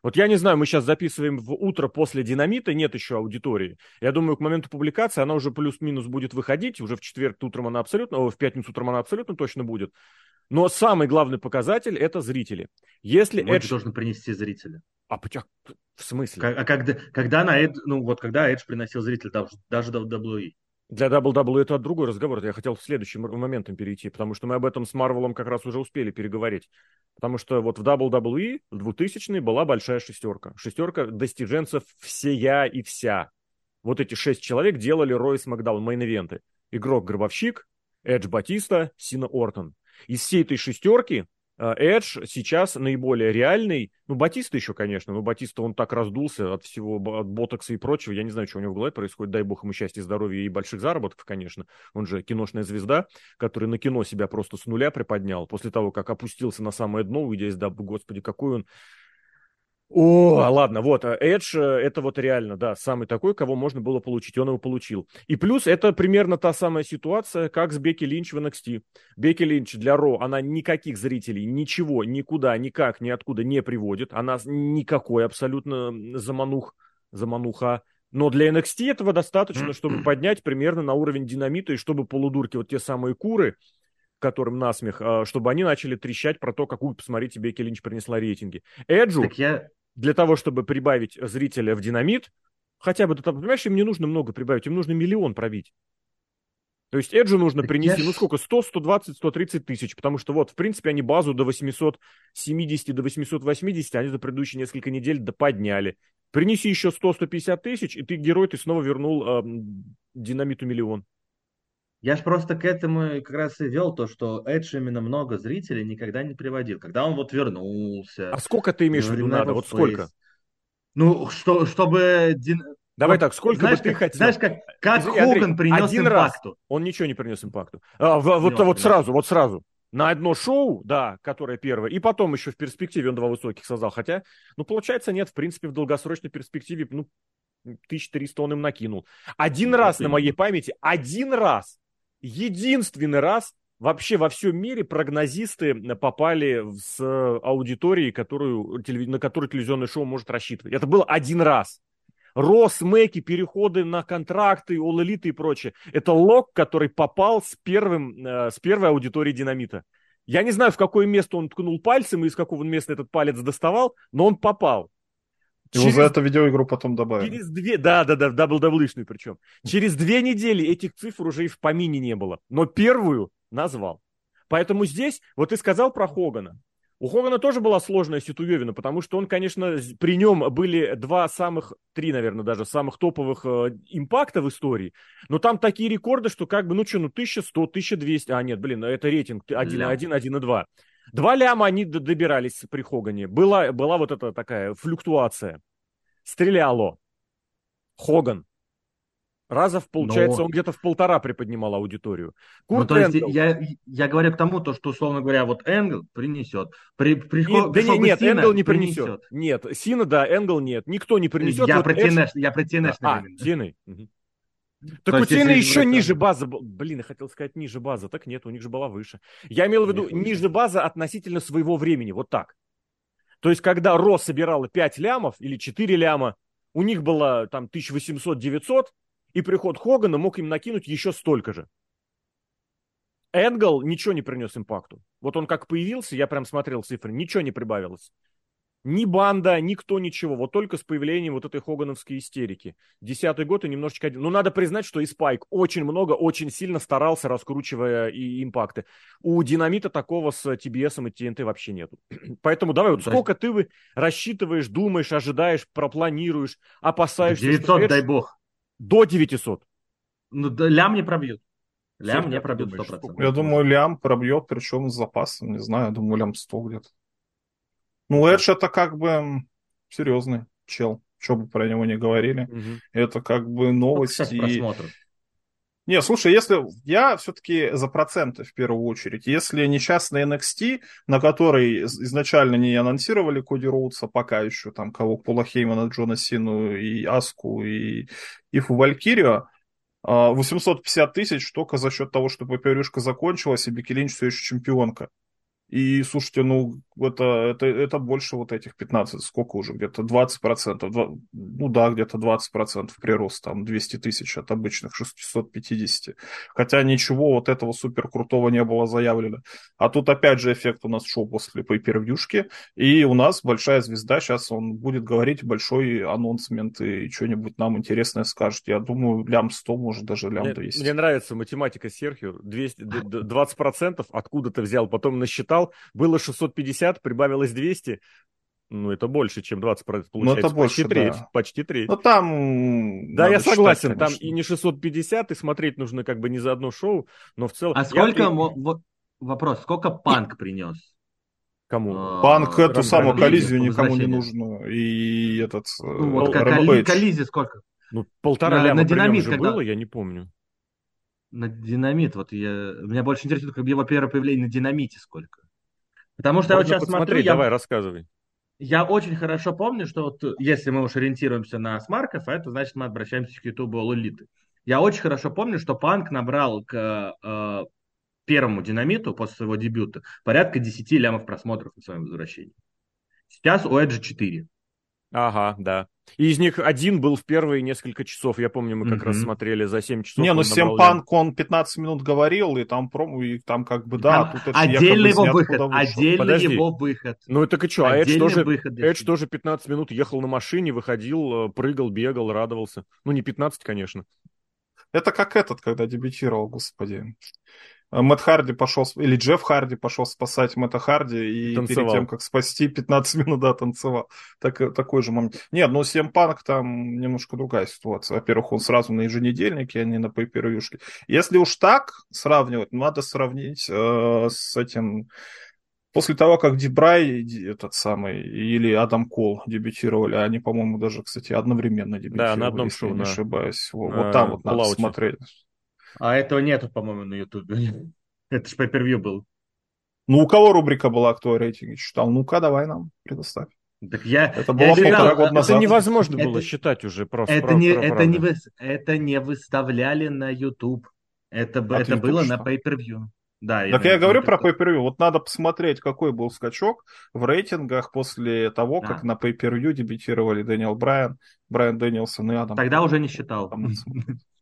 Вот я не знаю, мы сейчас записываем в утро после динамита, нет еще аудитории. Я думаю, к моменту публикации она уже плюс-минус будет выходить. Уже в четверг утром она абсолютно, в пятницу утром она абсолютно точно будет. Но самый главный показатель – это зрители. Если Эдж... Эдж... должен принести зрителя. А в смысле? А когда, когда на Эдж, ну вот когда Эдж приносил зрителя, даже, даже в WWE? Для WWE это другой разговор. Я хотел в следующем моментом перейти, потому что мы об этом с Марвелом как раз уже успели переговорить. Потому что вот в WWE в 2000 была большая шестерка. Шестерка достиженцев всея и вся. Вот эти шесть человек делали Raw SmackDown, мейн-ивенты. Игрок Гробовщик, Эдж Батиста, Сина Ортон. Из всей этой шестерки Эдж сейчас наиболее реальный. Ну, Батиста еще, конечно. Но Батиста, он так раздулся от всего, от ботокса и прочего. Я не знаю, что у него в голове происходит. Дай бог ему счастья, здоровья и больших заработков, конечно. Он же киношная звезда, который на кино себя просто с нуля приподнял. После того, как опустился на самое дно, уйдя из господи, какой он о, ладно, вот, Эдж э, это вот реально, да, самый такой, кого можно было получить, он его получил. И плюс это примерно та самая ситуация, как с Бекки Линч в NXT. Бекки Линч для Ро, она никаких зрителей, ничего, никуда, никак, ниоткуда не приводит. Она никакой абсолютно заманух, замануха. Но для NXT этого достаточно, чтобы поднять примерно на уровень динамита, и чтобы полудурки, вот те самые куры, которым насмех, а, чтобы они начали трещать про то, какую, посмотрите, Бекки Линч принесла рейтинги. Эджу, так я для того, чтобы прибавить зрителя в динамит, хотя бы, ты понимаешь, им не нужно много прибавить, им нужно миллион пробить. То есть Эджу нужно так принести, ну сколько, 100, 120, 130 тысяч, потому что вот, в принципе, они базу до 870, до 880, они за предыдущие несколько недель подняли. Принеси еще 100-150 тысяч, и ты герой, ты снова вернул э, динамиту миллион. Я ж просто к этому как раз и вел то, что Эдж именно много зрителей никогда не приводил. Когда он вот вернулся. А сколько ты имеешь в виду надо? Вот сколько? Ну, что, чтобы... Давай вот, так, сколько знаешь, бы ты как, хотел? Знаешь, как, как Извини, Хоган Андрей, принес один импакту. Раз он ничего не принес импакту. А, в, вот, вот сразу, вот сразу. На одно шоу, да, которое первое, и потом еще в перспективе он два высоких создал. Хотя, ну, получается, нет, в принципе, в долгосрочной перспективе, ну, 1300 он им накинул. Один ну, раз на моей памяти, один раз единственный раз вообще во всем мире прогнозисты попали с аудиторией, которую, на которую телевизионное шоу может рассчитывать. Это было один раз. Рос, Мэки, переходы на контракты, All Elite и прочее. Это лог, который попал с, первым, э, с первой аудитории Динамита. Я не знаю, в какое место он ткнул пальцем и из какого места этот палец доставал, но он попал. Его через... за это видеоигру потом добавили. Через две, да, да, да, дабл-даблышную причем. Через две недели этих цифр уже и в помине не было. Но первую назвал. Поэтому здесь, вот ты сказал про Хогана. У Хогана тоже была сложная ситуевина, потому что он, конечно, при нем были два самых, три, наверное, даже самых топовых э, импакта в истории. Но там такие рекорды, что как бы, ну что, ну 1100, 1200, а нет, блин, это рейтинг 1, 1, 1 и 2. Два ляма они добирались при Хогане. Была, была вот эта такая флюктуация. Стреляло. Хоган. Разов, получается, Но... он где-то в полтора приподнимал аудиторию. Курт ну, то есть Энгл... я, я говорю к тому, то, что, условно говоря, вот Энгл принесет. При, при, не, да не, нет, Сина Энгл не принесет. принесет. Нет, Сина, да, Энгл нет. Никто не принесет. Я вот про Эш... я про TNS, а, Тины. Угу. Так То у Тины еще это... ниже база. Блин, я хотел сказать ниже база. Так нет, у них же была выше. Я имел в виду нет, ниже база относительно своего времени. Вот так. То есть, когда Ро собирала 5 лямов или 4 ляма, у них было там 1800-900, и приход Хогана мог им накинуть еще столько же. Энгл ничего не принес импакту. Вот он как появился, я прям смотрел цифры, ничего не прибавилось. Ни банда, никто, ничего. Вот только с появлением вот этой хогановской истерики. Десятый год и немножечко... Ну, надо признать, что и Спайк очень много, очень сильно старался, раскручивая и импакты. У Динамита такого с TBS и TNT вообще нету. Поэтому давай, вот сколько ты вы рассчитываешь, думаешь, ожидаешь, пропланируешь, опасаешься... 900, что, дай бог. До 900. Ну, да, лям не пробьет. Лям не пробьет 100%. Я думаю, лям пробьет, причем с запасом, не знаю, я думаю, лям 100 где-то. Ну, Эдж это как бы... серьезный чел. Что бы про него не говорили. Угу. Это как бы новости. Не, слушай, если я все-таки за проценты в первую очередь. Если несчастный NXT, на который изначально не анонсировали Коди Роудса, пока еще там кого Пола Хеймана, Джона Сину и Аску и Ифу Валькирию, 850 тысяч только за счет того, что ППРюшка закончилась, и Бекки Линч все еще чемпионка. И, слушайте, ну, это, это, это больше вот этих 15, сколько уже, где-то 20%, 2, ну да, где-то 20% прирост, там, 200 тысяч от обычных 650. Хотя ничего вот этого супер крутого не было заявлено. А тут опять же эффект у нас шел после пейпервьюшки, и у нас большая звезда, сейчас он будет говорить большой анонсмент и что-нибудь нам интересное скажет. Я думаю, лям 100, может даже лям 200. Мне, мне нравится математика Серхио, 200, 20% откуда ты взял, потом насчитал, сказал, было 650, прибавилось 200. Ну, это больше, чем 20 получается. Ну, это больше, почти треть. Да. Почти треть. Ну, там... Да, я согласен, считать, там и не 650, и смотреть нужно как бы не за одно шоу, но в целом... А сколько... Я... Вот вопрос, сколько Панк принес? Кому? А, Панк эту самую коллизию никому не нужно. И этот... Ну, вот коли... коллизия сколько? Ну, полтора на, ляма на динамит, же когда... было, я не помню. На динамит, вот я... Меня больше интересует, как его первое появление на динамите сколько. Потому что Можно я вот сейчас смотрю... Я... Давай, рассказывай. Я очень хорошо помню, что вот если мы уж ориентируемся на смарков, это значит мы обращаемся к ютубу Лолиты. Я очень хорошо помню, что Панк набрал к э, первому динамиту после своего дебюта порядка 10 лямов просмотров на своем возвращении. Сейчас у Эджи 4. Ага, да. И из них один был в первые несколько часов. Я помню, мы как mm-hmm. раз смотрели за 7 часов. Не, ну Семпанк, он 15 минут говорил, и там промо, и там как бы, да. Там тут отдельный его выход, отдельный Подожди. его выход. Ну это и что, а Эдж тоже, Эдж тоже 15 минут ехал на машине, выходил, э, прыгал, бегал, радовался. Ну не 15, конечно. Это как этот, когда дебютировал, господи. Э, Мэтт Харди пошел, или Джефф Харди пошел спасать Мэтта Харди и танцевал. перед тем, как спасти, 15 минут, да, танцевал. Так, э, такой же момент. Нет, ну Сем Панк там немножко другая ситуация. Во-первых, он сразу на еженедельнике, а не на пейпервьюшке. Если уж так сравнивать, надо сравнить э, с этим... После того, как Дебрай, этот самый, или Адам Кол дебютировали, они, по-моему, даже, кстати, одновременно дебютировали, да, на одном если шоу, не да. ошибаюсь. Вот, а, вот там вот надо смотреть. А этого нету, по-моему, на Ютубе. Это же pay был. Ну, у кого рубрика была, кто рейтинги читал? Ну-ка, давай нам предоставь. Так я, это было я полтора года назад. Это невозможно это, было считать уже просто. Это, не, про, это, не, вы, это не выставляли на YouTube. Это, а это было что? на pay-per-view. Да, так я, я говорю про pay-per-view. Вот надо посмотреть, какой был скачок в рейтингах после того, как а. на pay-per-view дебютировали Дэниел Брайан, Брайан Дэнилсон и Адам. Тогда уже не считал.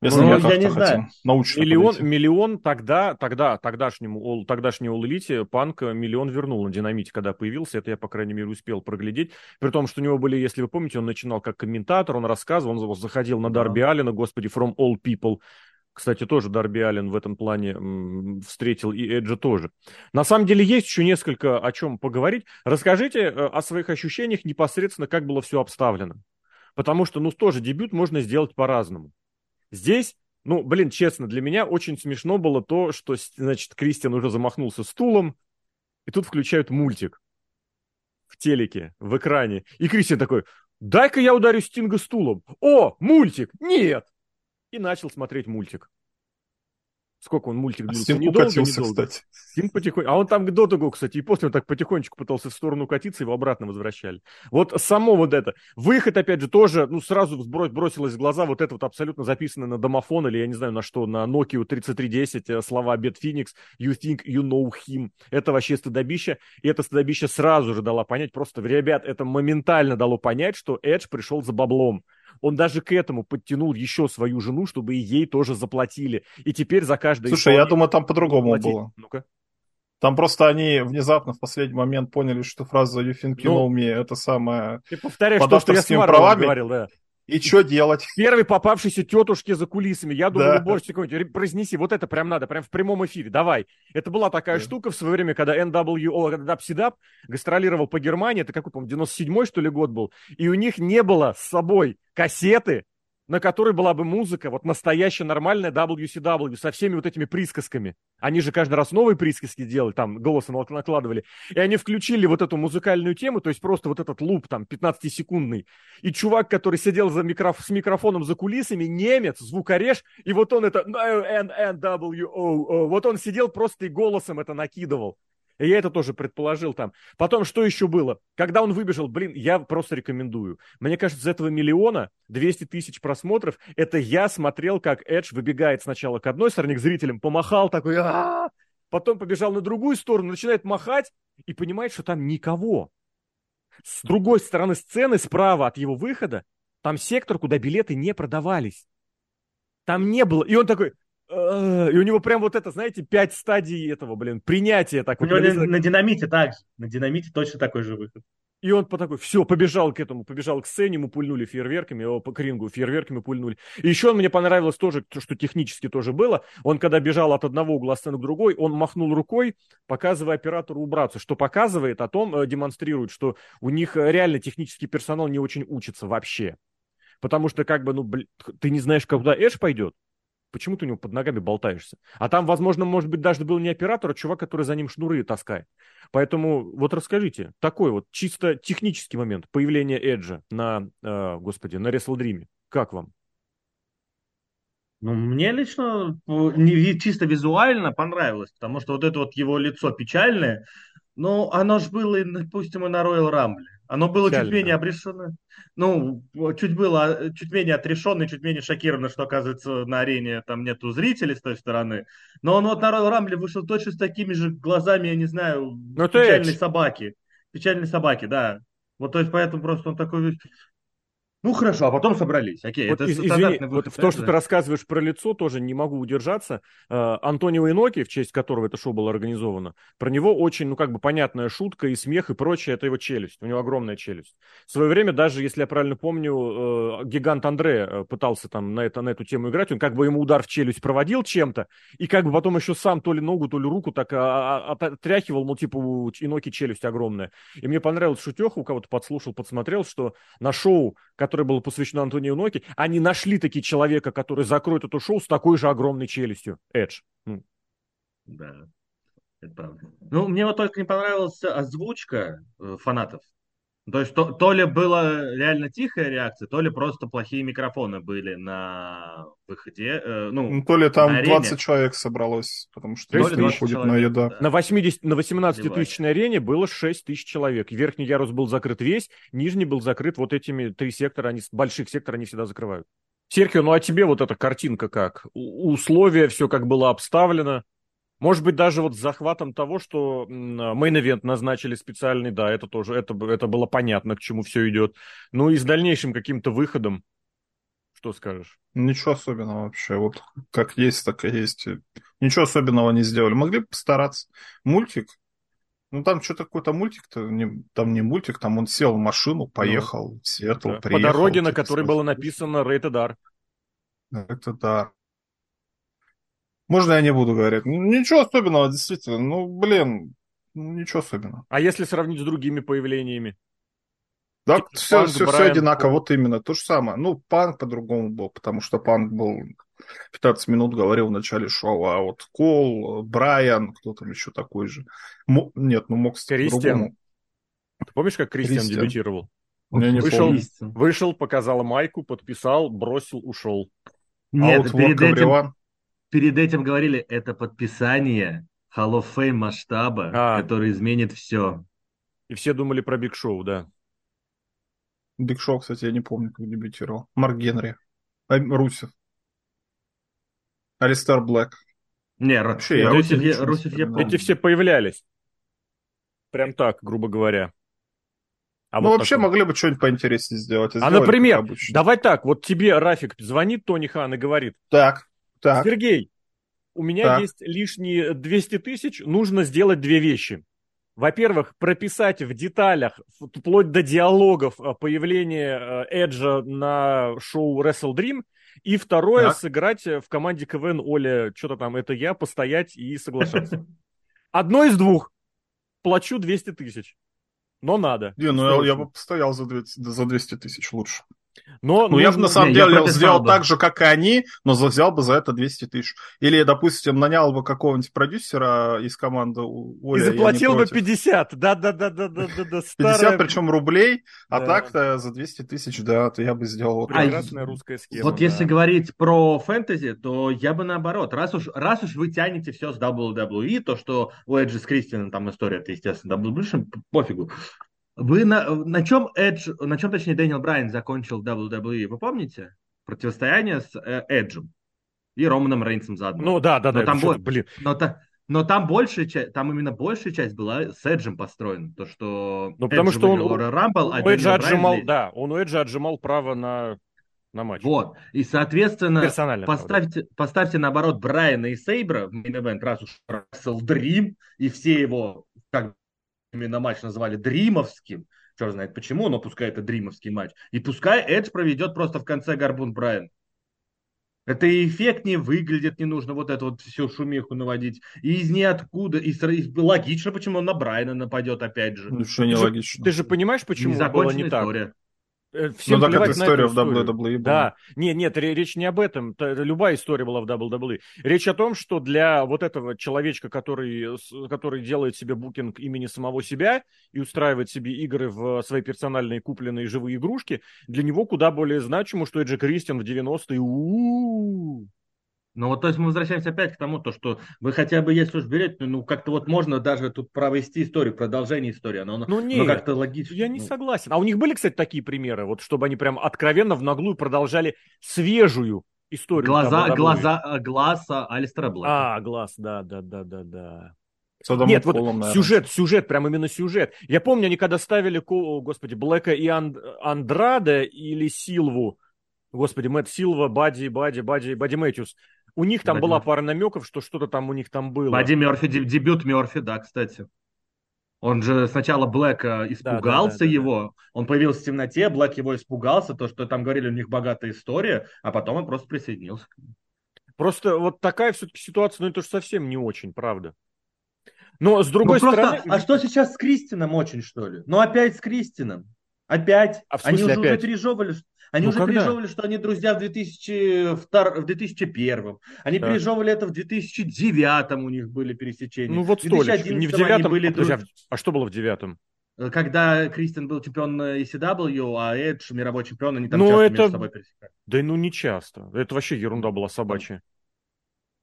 Если ну, я, я не знаю. Научно миллион, миллион тогда, тогда, тогдашнему, тогдашнему All Elite Панк миллион вернул на динамите, когда появился. Это я, по крайней мере, успел проглядеть. При том, что у него были, если вы помните, он начинал как комментатор, он рассказывал, он заходил на Дарби да. Аллена, господи, From All People. Кстати, тоже Дарби Аллен в этом плане встретил и Эджа тоже. На самом деле есть еще несколько о чем поговорить. Расскажите э, о своих ощущениях непосредственно, как было все обставлено. Потому что, ну, тоже дебют можно сделать по-разному. Здесь, ну, блин, честно, для меня очень смешно было то, что, значит, Кристиан уже замахнулся стулом, и тут включают мультик в телеке, в экране. И Кристиан такой, дай-ка я ударю Стинга стулом. О, мультик! Нет! И начал смотреть мультик. Сколько он мультик длился? Стим недолго, укатился, недолго. кстати. Стим потихоньку. А он там до того, кстати, и после он так потихонечку пытался в сторону катиться, его обратно возвращали. Вот само вот это. Выход, опять же, тоже, ну, сразу бросилось в глаза вот это вот абсолютно записано на домофон или я не знаю на что, на Nokia 3310 э, слова Бет Феникс You think you know him. Это вообще стыдобище. И это стыдобище сразу же дало понять, просто, ребят, это моментально дало понять, что Эдж пришел за баблом. Он даже к этому подтянул еще свою жену, чтобы ей тоже заплатили. И теперь за каждое... Слушай, я думаю, там по-другому было. Ну-ка. Там просто они внезапно в последний момент поняли, что фраза «You think you know me» — это самое... Ты повторяешь то, что я с правами. говорил, да. И что делать? Первой попавшейся тетушке за кулисами. Я думаю, да. уборщик какой-нибудь, произнеси, вот это прям надо, прям в прямом эфире, давай. Это была такая да. штука в свое время, когда NWO, когда Дапсидап гастролировал по Германии, это какой, по-моему, 97-й, что ли, год был, и у них не было с собой кассеты на которой была бы музыка, вот настоящая нормальная WCW со всеми вот этими присказками. Они же каждый раз новые присказки делали, там голосом накладывали. И они включили вот эту музыкальную тему, то есть просто вот этот луп там 15-секундный. И чувак, который сидел за микроф... с микрофоном за кулисами, немец, звукореж, и вот он это N-N-W-O, вот он сидел просто и голосом это накидывал. И я это тоже предположил там. Потом, что еще было? Когда он выбежал, блин, я просто рекомендую. Мне кажется, из этого миллиона 200 тысяч просмотров, это я смотрел, как Эдж выбегает сначала к одной стороне, к зрителям, помахал такой, потом побежал на другую сторону, начинает махать и понимает, что там никого. С другой стороны сцены, справа от его выхода, там сектор, куда билеты не продавались. Там не было. И он такой, и у него прям вот это, знаете, пять стадий этого, блин, принятия. Так у вот, него на, на динамите так же. На динамите точно такой же выход. И он по такой, все, побежал к этому, побежал к сцене, ему пульнули фейерверками, его по крингу фейерверками пульнули. И еще мне понравилось тоже, что технически тоже было. Он, когда бежал от одного угла сцены к другой, он махнул рукой, показывая оператору убраться, что показывает о том, э, демонстрирует, что у них э, реально технический персонал не очень учится вообще. Потому что, как бы, ну, блин, ты не знаешь, куда Эш пойдет, Почему ты у него под ногами болтаешься? А там, возможно, может быть, даже был не оператор, а чувак, который за ним шнуры таскает. Поэтому вот расскажите, такой вот чисто технический момент появления Эджа на, э, господи, на WrestleDream. Как вам? Ну, мне лично не, чисто визуально понравилось, потому что вот это вот его лицо печальное, ну, оно же было, допустим, и на Royal Rumble. Оно было Печально. чуть менее обрешено. Ну, чуть было, чуть менее отрешенно, чуть менее шокировано, что, оказывается, на арене там нету зрителей с той стороны. Но он вот на Royal Rumble вышел точно с такими же глазами, я не знаю, ну, печальной собаки. Печальной собаки, да. Вот, то есть, поэтому просто он такой ну хорошо, а потом собрались. Окей, вот, это из, извини, вот в то, что ты рассказываешь про лицо, тоже не могу удержаться. Э, Антонио Иноки, в честь которого это шоу было организовано, про него очень, ну как бы понятная шутка и смех и прочее, это его челюсть. У него огромная челюсть. В свое время, даже если я правильно помню, э, гигант Андре э, пытался там на, это, на эту тему играть, он как бы ему удар в челюсть проводил чем-то, и как бы потом еще сам то ли ногу, то ли руку так а, а, отряхивал, мол, типа у Иноки челюсть огромная. И мне понравилась шутеха, у кого-то подслушал, подсмотрел, что на шоу, которое было посвящено Антонию Ноки, они нашли таки человека, который закроет это шоу с такой же огромной челюстью. Эдж. Да, это правда. Ну, мне вот только не понравилась озвучка э, фанатов. То есть то, то ли была реально тихая реакция, то ли просто плохие микрофоны были на выходе. Э, ну, ну, то ли там на 20 человек собралось, потому что если выходит на еда. Да. На, 80, на 18-тысячной арене было 6 тысяч человек. Верхний ярус был закрыт весь, нижний был закрыт вот этими три сектора, они, больших сектора они всегда закрывают. Серхио, ну а тебе вот эта картинка как? У, условия, все как было обставлено? Может быть, даже вот с захватом того, что мейн-эвент назначили специальный, да, это тоже, это, это было понятно, к чему все идет. Ну и с дальнейшим каким-то выходом, что скажешь? Ничего особенного вообще. Вот как есть, так и есть. Ничего особенного не сделали. Могли бы постараться. Мультик. Ну, там что-то какой-то мультик-то, не, там не мультик, там он сел в машину, ну, поехал ну, в Сиэтл, да. приехал. По дороге, на которой было написано Rated R. Rated R. Можно я не буду говорить? Ну, ничего особенного, действительно. Ну, блин, ну, ничего особенного. А если сравнить с другими появлениями? Да, типа все, панк, все, Брайан, все одинаково, вот именно, то же самое. Ну, панк по-другому был, потому что панк был 15 минут говорил в начале шоу, а вот Кол, Брайан, кто там еще такой же. М- нет, ну мог по-другому. Ты помнишь, как Кристиан, Кристиан. дебютировал? Я не вышел, вышел, показал майку, подписал, бросил, ушел. Нет, а вот перед этим, перед этим говорили, это подписание Hall of Fame масштаба, а. который изменит все. И все думали про Биг Шоу, да. Биг Шоу, кстати, я не помню, как дебютировал. Марк Генри. А, Русев. Алистер Блэк. Не, вообще, я Русев, я, Русев я помню. Эти все появлялись. Прям так, грубо говоря. А ну, вот вообще такой. могли бы что-нибудь поинтереснее сделать. А, например, давай так, вот тебе Рафик звонит Тони Хан и говорит. Так. Так. Сергей, у меня так. есть лишние 200 тысяч, нужно сделать две вещи. Во-первых, прописать в деталях, вплоть до диалогов э, появление э, Эджа на шоу Wrestle Dream. И второе, так. сыграть в команде КВН Оля, что-то там, это я, постоять и соглашаться. Одно из двух. Плачу 200 тысяч. Но надо. Не, ну я, я бы постоял за 200, за 200 тысяч лучше. Но ну, я бы на самом не, деле сделал бы. так же, как и они, но взял бы за это 200 тысяч. Или, допустим, нанял бы какого-нибудь продюсера из команды Оля. И заплатил бы 50, да-да-да-да-да-да. 50, причем рублей, а так-то за 200 тысяч, да, то я бы сделал. Прекрасная а, русская схема. Вот да. если говорить про фэнтези, то я бы наоборот. Раз уж, раз уж вы тянете все с WWE, то, что у Эджи с Кристианом там история, это, естественно, WWE, пофигу. Вы на, на чем Эдж, на чем точнее Дэниел Брайан закончил WWE, вы помните? Противостояние с э, Эджем и Романом Рейнсом заодно. Ну да, да, но да. Там бо... блин. Но, та... но там большая часть, там именно большая часть была с Эджем построена. То, что Ну потому что он Рамбл, а Эджа отжимал, Брайан... да, он у Эджа отжимал право на на матч. Вот. И, соответственно, поставьте, поставьте наоборот Брайана и Сейбра в main раз уж WrestleDream, и все его как именно матч называли дримовским, черт знает почему, но пускай это дримовский матч. И пускай Эдж проведет просто в конце Гарбун Брайан. Это и эффектнее выглядит, не нужно вот эту вот всю шумиху наводить. И из ниоткуда, и, и логично, почему он на Брайана нападет опять же. Ну, что не логично. Ты же понимаешь, почему было не история. так? Э, всем ну, так это история в WWE. Да, нет, нет, речь не об этом. Любая история была в WWE. Речь о том, что для вот этого человечка, который, который делает себе букинг имени самого себя и устраивает себе игры в свои персональные купленные живые игрушки, для него куда более значимо, что Эджи Кристиан в 90-е. Ну вот, то есть мы возвращаемся опять к тому, то, что вы хотя бы, если уж берете, ну как-то вот можно даже тут провести историю, продолжение истории, но, ну, нет, как-то логично. Я не ну. согласен. А у них были, кстати, такие примеры, вот чтобы они прям откровенно в наглую продолжали свежую историю. Глаза, глаза, э, глаз Алистера Блэка. А, глаз, да, да, да, да, да. Садом Нет, вот наверное. сюжет, сюжет, прям именно сюжет. Я помню, они когда ставили, господи, Блэка и Анд, Андрада или Силву, господи, Мэтт Силва, Бади, Бади, Бади, Бади Мэтьюс, у них там Бадди была пара намеков, что что-то там у них там было. Бадди Мерфи, дебют Мерфи, да, кстати. Он же сначала Блэк испугался да, да, да, его, да, да. он появился в темноте, Блэк его испугался, то, что там говорили, у них богатая история, а потом он просто присоединился. Просто вот такая все-таки ситуация, ну это же совсем не очень, правда. Но с другой ну, стороны... а что сейчас с Кристином очень, что ли? Ну опять с Кристином. Опять. А Они уже, опять? уже пережевывали, они ну, уже когда? пережевывали, что они друзья в, 2002, в 2001. Они да. пережевывали это в 2009 у них были пересечения. Ну вот столечко. Не в девятом. Были... А, а что было в девятом? Когда Кристин был чемпион ECW, а Эдж мировой чемпион, они там ну, часто это... между собой пересекались. Да ну не часто. Это вообще ерунда была собачья.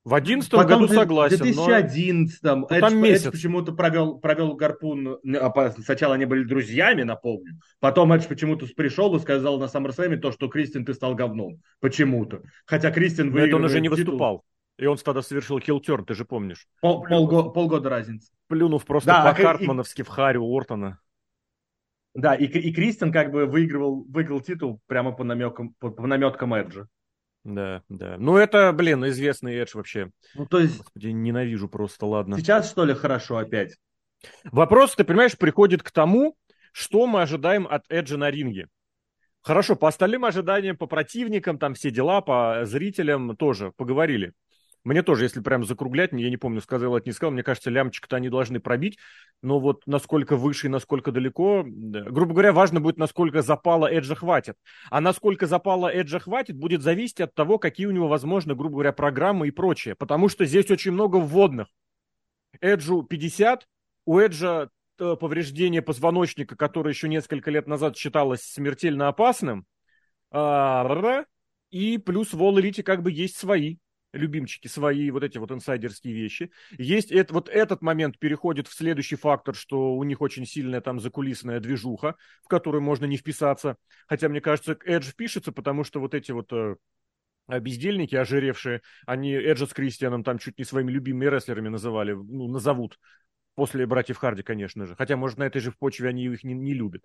В одиннадцатом году согласен. В 2011 но... ну, там месяц. Эдж почему-то провел, провел гарпун. А, сначала они были друзьями, напомню. Потом Эдж почему-то пришел и сказал на SummerSlam то, что Кристин, ты стал говном. Почему-то. Хотя Кристин выиграл. Это он уже не титул. выступал. И он тогда совершил хилтерн, ты же помнишь. Пол, полго, полгода разницы. Плюнув просто да, по-хартмановски и... в Харри Уортона. Да, и, и Кристин как бы выигрывал, выиграл титул прямо по намекам, по, по наметкам Эджа. Да, да. Ну, это, блин, известный Эдж вообще. Ну, то есть... Господи, ненавижу просто, ладно. Сейчас, что ли, хорошо опять? Вопрос, ты понимаешь, приходит к тому, что мы ожидаем от Эджа на ринге. Хорошо, по остальным ожиданиям, по противникам, там все дела, по зрителям тоже поговорили. Мне тоже, если прям закруглять, я не помню, сказал это, не сказал, мне кажется, лямчик-то они должны пробить, но вот насколько выше и насколько далеко, грубо говоря, важно будет, насколько запала Эджа хватит. А насколько запала Эджа хватит, будет зависеть от того, какие у него, возможно, грубо говоря, программы и прочее, потому что здесь очень много вводных. Эджу 50, у Эджа э, повреждение позвоночника, которое еще несколько лет назад считалось смертельно опасным, а, и плюс в All как бы есть свои любимчики, свои вот эти вот инсайдерские вещи. Есть это, вот этот момент переходит в следующий фактор, что у них очень сильная там закулисная движуха, в которую можно не вписаться. Хотя, мне кажется, Edge впишется, потому что вот эти вот э, бездельники ожиревшие, они Эджа с Кристианом там чуть не своими любимыми рестлерами называли, ну, назовут. После братьев Харди, конечно же. Хотя, может, на этой же почве они их не, не любят.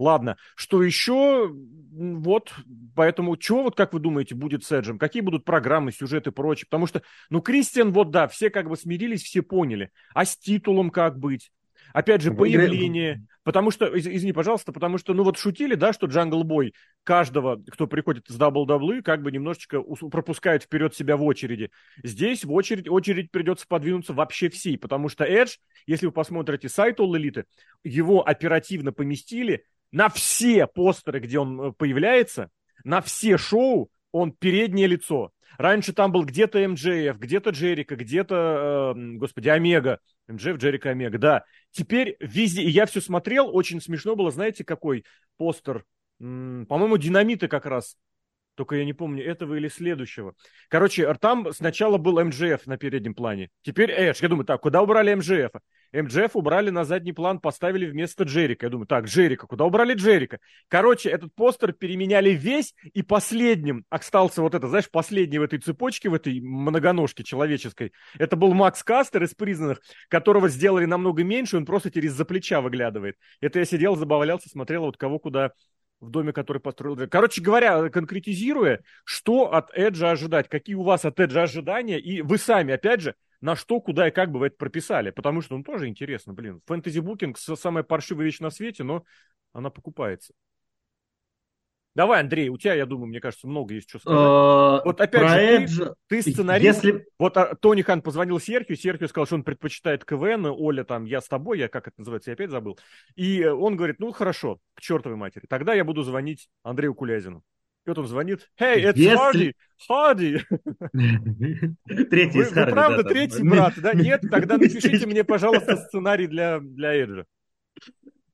Ладно, что еще? Вот, поэтому, что, вот как вы думаете, будет с Эджем? Какие будут программы, сюжеты и прочее? Потому что, ну, Кристиан, вот да, все как бы смирились, все поняли. А с титулом как быть? Опять же, появление. Потому что, извини, пожалуйста, потому что, ну вот шутили, да, что Джангл Бой каждого, кто приходит из WWE, как бы немножечко пропускает вперед себя в очереди. Здесь в очередь, очередь придется подвинуться вообще всей, потому что Эдж, если вы посмотрите сайт All Elite, его оперативно поместили на все постеры, где он э, появляется, на все шоу он переднее лицо. Раньше там был где-то МДФ, где-то Джерика, где-то, э, господи, Омега. МДФ, Джерика, Омега, да. Теперь везде, и я все смотрел, очень смешно было, знаете, какой постер? М-м, по-моему, Динамиты как раз только я не помню, этого или следующего. Короче, там сначала был МЖФ на переднем плане. Теперь Эдж. Я думаю, так, куда убрали МЖФ? МЖФ убрали на задний план, поставили вместо Джерика. Я думаю, так, Джерика, куда убрали Джерика? Короче, этот постер переменяли весь, и последним остался вот это, знаешь, последний в этой цепочке, в этой многоножке человеческой. Это был Макс Кастер из признанных, которого сделали намного меньше, он просто через за плеча выглядывает. Это я сидел, забавлялся, смотрел, вот кого куда в доме, который построил. Короче говоря, конкретизируя, что от Эджа ожидать, какие у вас от Эджа ожидания, и вы сами, опять же, на что, куда и как бы вы это прописали, потому что, ну, тоже интересно, блин. Фэнтези-букинг самая паршивая вещь на свете, но она покупается. Давай, Андрей, у тебя, я думаю, мне кажется, много есть что сказать. Э, вот опять же, ты, ты сценарист. Если... Вот а, Тони Хан позвонил Серхию, Серхию сказал, что он предпочитает КВН, Оля там, я с тобой, я как это называется, я опять забыл. И он говорит, ну хорошо, к чертовой матери, тогда я буду звонить Андрею Кулязину. И вот он звонит, «Hey, it's Если... Hardy! Hardy!» Третий вы, вы правда третий брат, да? Нет? Тогда напишите мне, пожалуйста, сценарий для, для Эджа.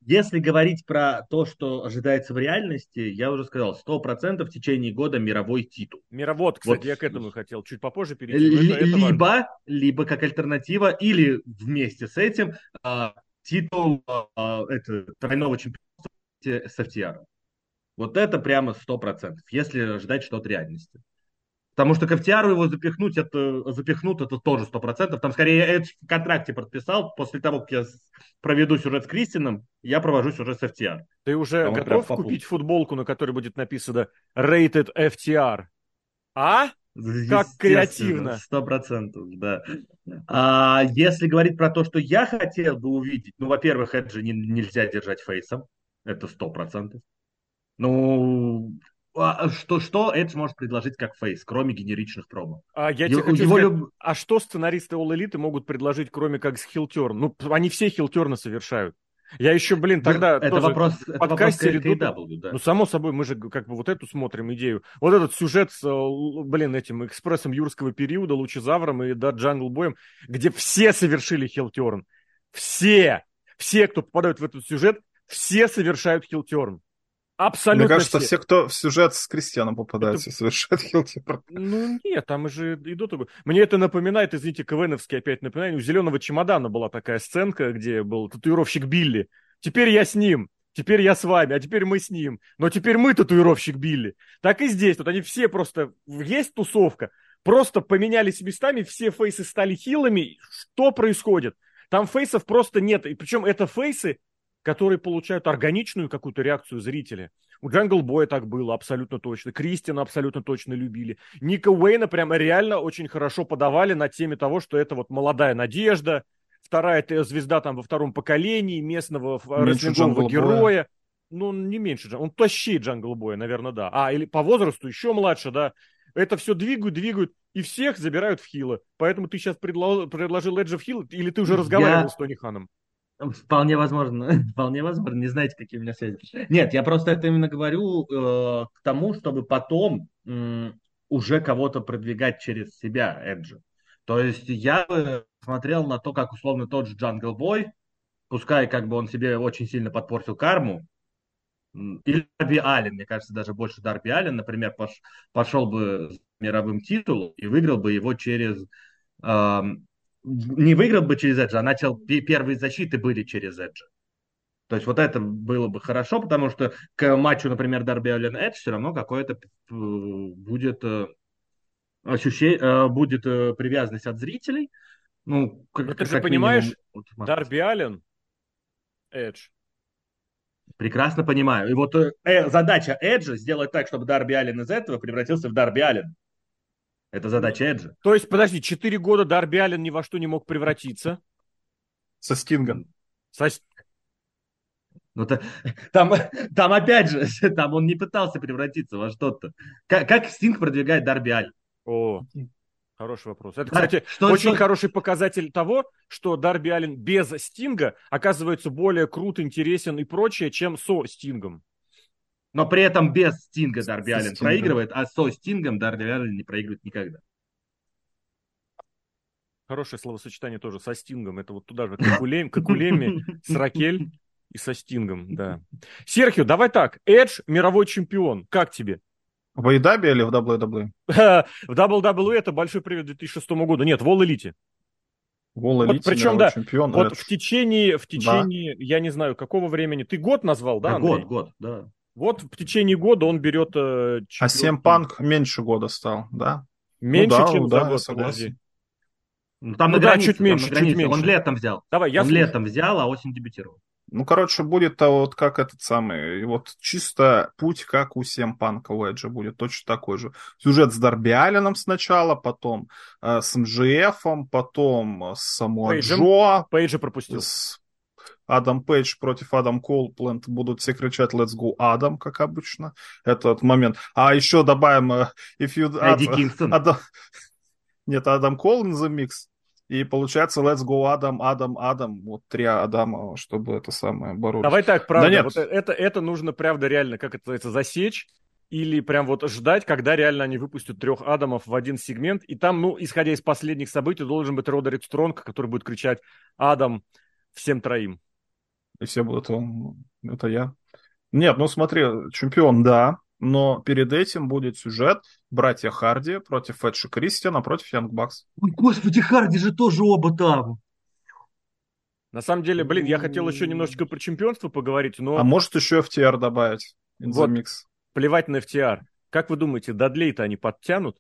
Если говорить про то, что ожидается в реальности, я уже сказал, 100% в течение года мировой титул. Мировод, кстати, вот. я к этому хотел чуть попозже перейти. Л- это, это либо, важно. либо как альтернатива, или вместе с этим а, титул а, это, тройного чемпионства с FTR. Вот это прямо 100%, если ждать что-то реальности. Потому что к FTR его запихнуть, это, запихнут, это тоже 100%. Там скорее Эдж в контракте подписал. После того, как я проведу сюжет с Кристином, я провожу сюжет с FTR. Ты уже Там готов купить футболку, на которой будет написано Rated FTR? А? Как креативно. Сто процентов, да. А, если говорить про то, что я хотел бы увидеть, ну, во-первых, Эджи не, нельзя держать фейсом. Это сто процентов. Ну, что, что Эдж может предложить как фейс, кроме генеричных промо? А я тебе хочу сказать, люб... а что сценаристы All Elite могут предложить, кроме как с хилтерн? Ну, они все хилтерны совершают. Я еще, блин, тогда это тоже вопрос, подкасте это вопрос да. Ну, само собой, мы же как бы вот эту смотрим идею. Вот этот сюжет с, блин, этим экспрессом юрского периода, Лучезавром и да, Джангл Боем, где все совершили heel turn. Все! Все, кто попадают в этот сюжет, все совершают heel turn. Абсолютно Мне кажется, все, все кто в сюжет с Кристианом попадает, это... совершают heel turn. Ну, нет, там же идут... Мне это напоминает, извините, КВНовский опять напоминает, у «Зеленого чемодана» была такая сценка, где был татуировщик Билли. Теперь я с ним, теперь я с вами, а теперь мы с ним. Но теперь мы татуировщик Билли. Так и здесь. Вот они все просто... Есть тусовка. Просто поменялись местами, все фейсы стали хилами. Что происходит? Там фейсов просто нет. И причем это фейсы, которые получают органичную какую-то реакцию зрителя. У Джангл Боя так было, абсолютно точно. Кристиана абсолютно точно любили. Ника Уэйна прямо реально очень хорошо подавали на теме того, что это вот молодая надежда, вторая звезда там во втором поколении, местного рестлингового героя. Ну, не меньше, он тащит Джангл Боя, наверное, да. А, или по возрасту еще младше, да. Это все двигают, двигают, и всех забирают в хилы. Поэтому ты сейчас предложил, предложил Эджа в хил, или ты уже разговаривал Я... с Тони Ханом? Вполне возможно, вполне возможно, не знаете, какие у меня связи. Нет, я просто это именно говорю э, к тому, чтобы потом э, уже кого-то продвигать через себя, Эджи. То есть я смотрел на то, как условно тот же Джангл Бой, пускай как бы он себе очень сильно подпортил карму, или Дарби Аллен, мне кажется, даже больше Дарби Аллен, например, пош, пошел бы с мировым титулом и выиграл бы его через не выиграл бы через Эджа, а начал первые защиты были через Эджа. То есть вот это было бы хорошо, потому что к матчу, например, Дарби Аллен Эдж все равно какое-то э, будет э, ощущение, э, будет привязанность от зрителей. Ну, как, Но ты как же понимаешь, минимум, вот, Дарби Аллен Эдж. Прекрасно понимаю. И вот э, задача Эджа сделать так, чтобы Дарби Аллен из этого превратился в Дарби Аллен. Это задача Эджа. То есть, подожди, четыре года Дарби Аллен ни во что не мог превратиться? Со Стингом. Со... Ну, то, там, там опять же, там он не пытался превратиться во что-то. Как, как Стинг продвигает Дарби Аллен? О, хороший вопрос. Это, кстати, что, очень что... хороший показатель того, что Дарби Аллен без Стинга оказывается более крут, интересен и прочее, чем со Стингом. Но при этом без Стинга Дарби Аллен проигрывает, а со Стингом Дарби Аллен не проигрывает никогда. Хорошее словосочетание тоже со Стингом. Это вот туда же, как у Леми, как у Леми с Ракель и со Стингом, да. Серхио, давай так. Эдж мировой чемпион. Как тебе? В AEW или в WWE? в WWE это большой привет 2006 году. Нет, в All Elite. В All Elite вот, причем, да, чемпион. Вот Эдж. в течение, в течение, да. я не знаю, какого времени. Ты год назвал, да, Андрей? Год, год, да. Вот в течение года он берет... Э, а Сем Панк меньше года стал, да? Меньше, ну, да, чем ну, за да, год, подожди. Ну, там ну, на да, границе, чуть меньше, чуть меньше. Он летом взял. Давай, я Он слушаю. летом взял, а осень дебютировал. Ну, короче, будет -то вот как этот самый, вот чисто путь, как у Сем Панка у Эджа будет точно такой же. Сюжет с Дарби Алленом сначала, потом э, с МЖФом, потом с Самуа Джо. Пейджа пропустил. С Адам Пейдж против Адам Колпленд будут все кричать «Let's go, Адам», как обычно. Этот момент. А еще добавим uh, if you... Эдди Кингстон. Адам... Нет, Адам Кол in the mix. И получается Let's Go Адам, Адам, Адам. Вот три Адама, чтобы это самое боролись. Давай так, правда. Да нет. Вот это, это нужно, правда, реально, как это называется, засечь. Или прям вот ждать, когда реально они выпустят трех Адамов в один сегмент. И там, ну, исходя из последних событий, должен быть Родерик Стронг, который будет кричать «Адам» всем троим. И все будут, это я. Нет, ну смотри, чемпион, да, но перед этим будет сюжет братья Харди против Эдши Кристиана против Янг Бакс. Ой, господи, Харди же тоже оба там. На самом деле, блин, я хотел еще немножечко про чемпионство поговорить, но... А может еще FTR добавить? Вот, микс. плевать на FTR. Как вы думаете, Дадлей-то они подтянут?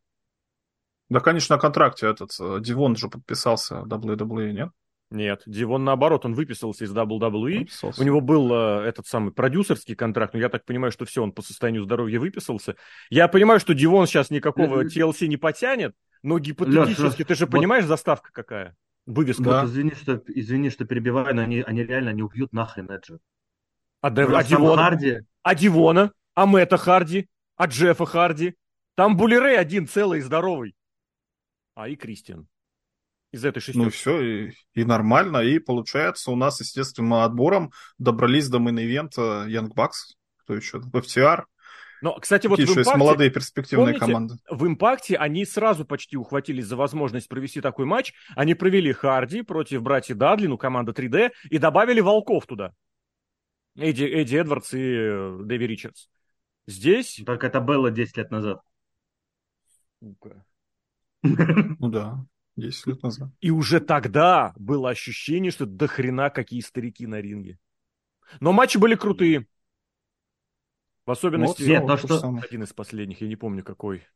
Да, конечно, на контракте этот э, Дивон же подписался WWE, нет? Нет, Дивон наоборот, он выписался из WWE. Выписался. У него был э, этот самый продюсерский контракт, но я так понимаю, что все, он по состоянию здоровья выписался. Я понимаю, что Дивон сейчас никакого TLC не потянет, но гипотетически, Леш, ты же вот... понимаешь, заставка какая? Вывеска. Да. Вот извини, что, извини, что перебиваю, но они, они реально не убьют нахрен Эджа. А, Дев... а, Дивона? Харди... а Дивона? А Мэтта Харди? А Джеффа Харди? Там Bully Ray один целый и здоровый. А и Кристиан из этой шестерки. Ну все, и, и нормально. И получается, у нас, естественно, отбором добрались до мейн-ивента Young Bucks, кто еще, FTR. Но, кстати, вот Какие в импакте, молодые перспективные помните, команды. В импакте они сразу почти ухватились за возможность провести такой матч. Они провели Харди против братьев Дадли, ну, команда 3D, и добавили Волков туда. Эдди, Эдди Эдвардс и э, Дэви Ричардс. Здесь... Так это было 10 лет назад. Ну да. 10 лет назад. И уже тогда было ощущение, что до хрена какие старики на ринге. Но матчи были крутые. В особенности... Вот, Нет, ну, что... Один из последних, я не помню какой.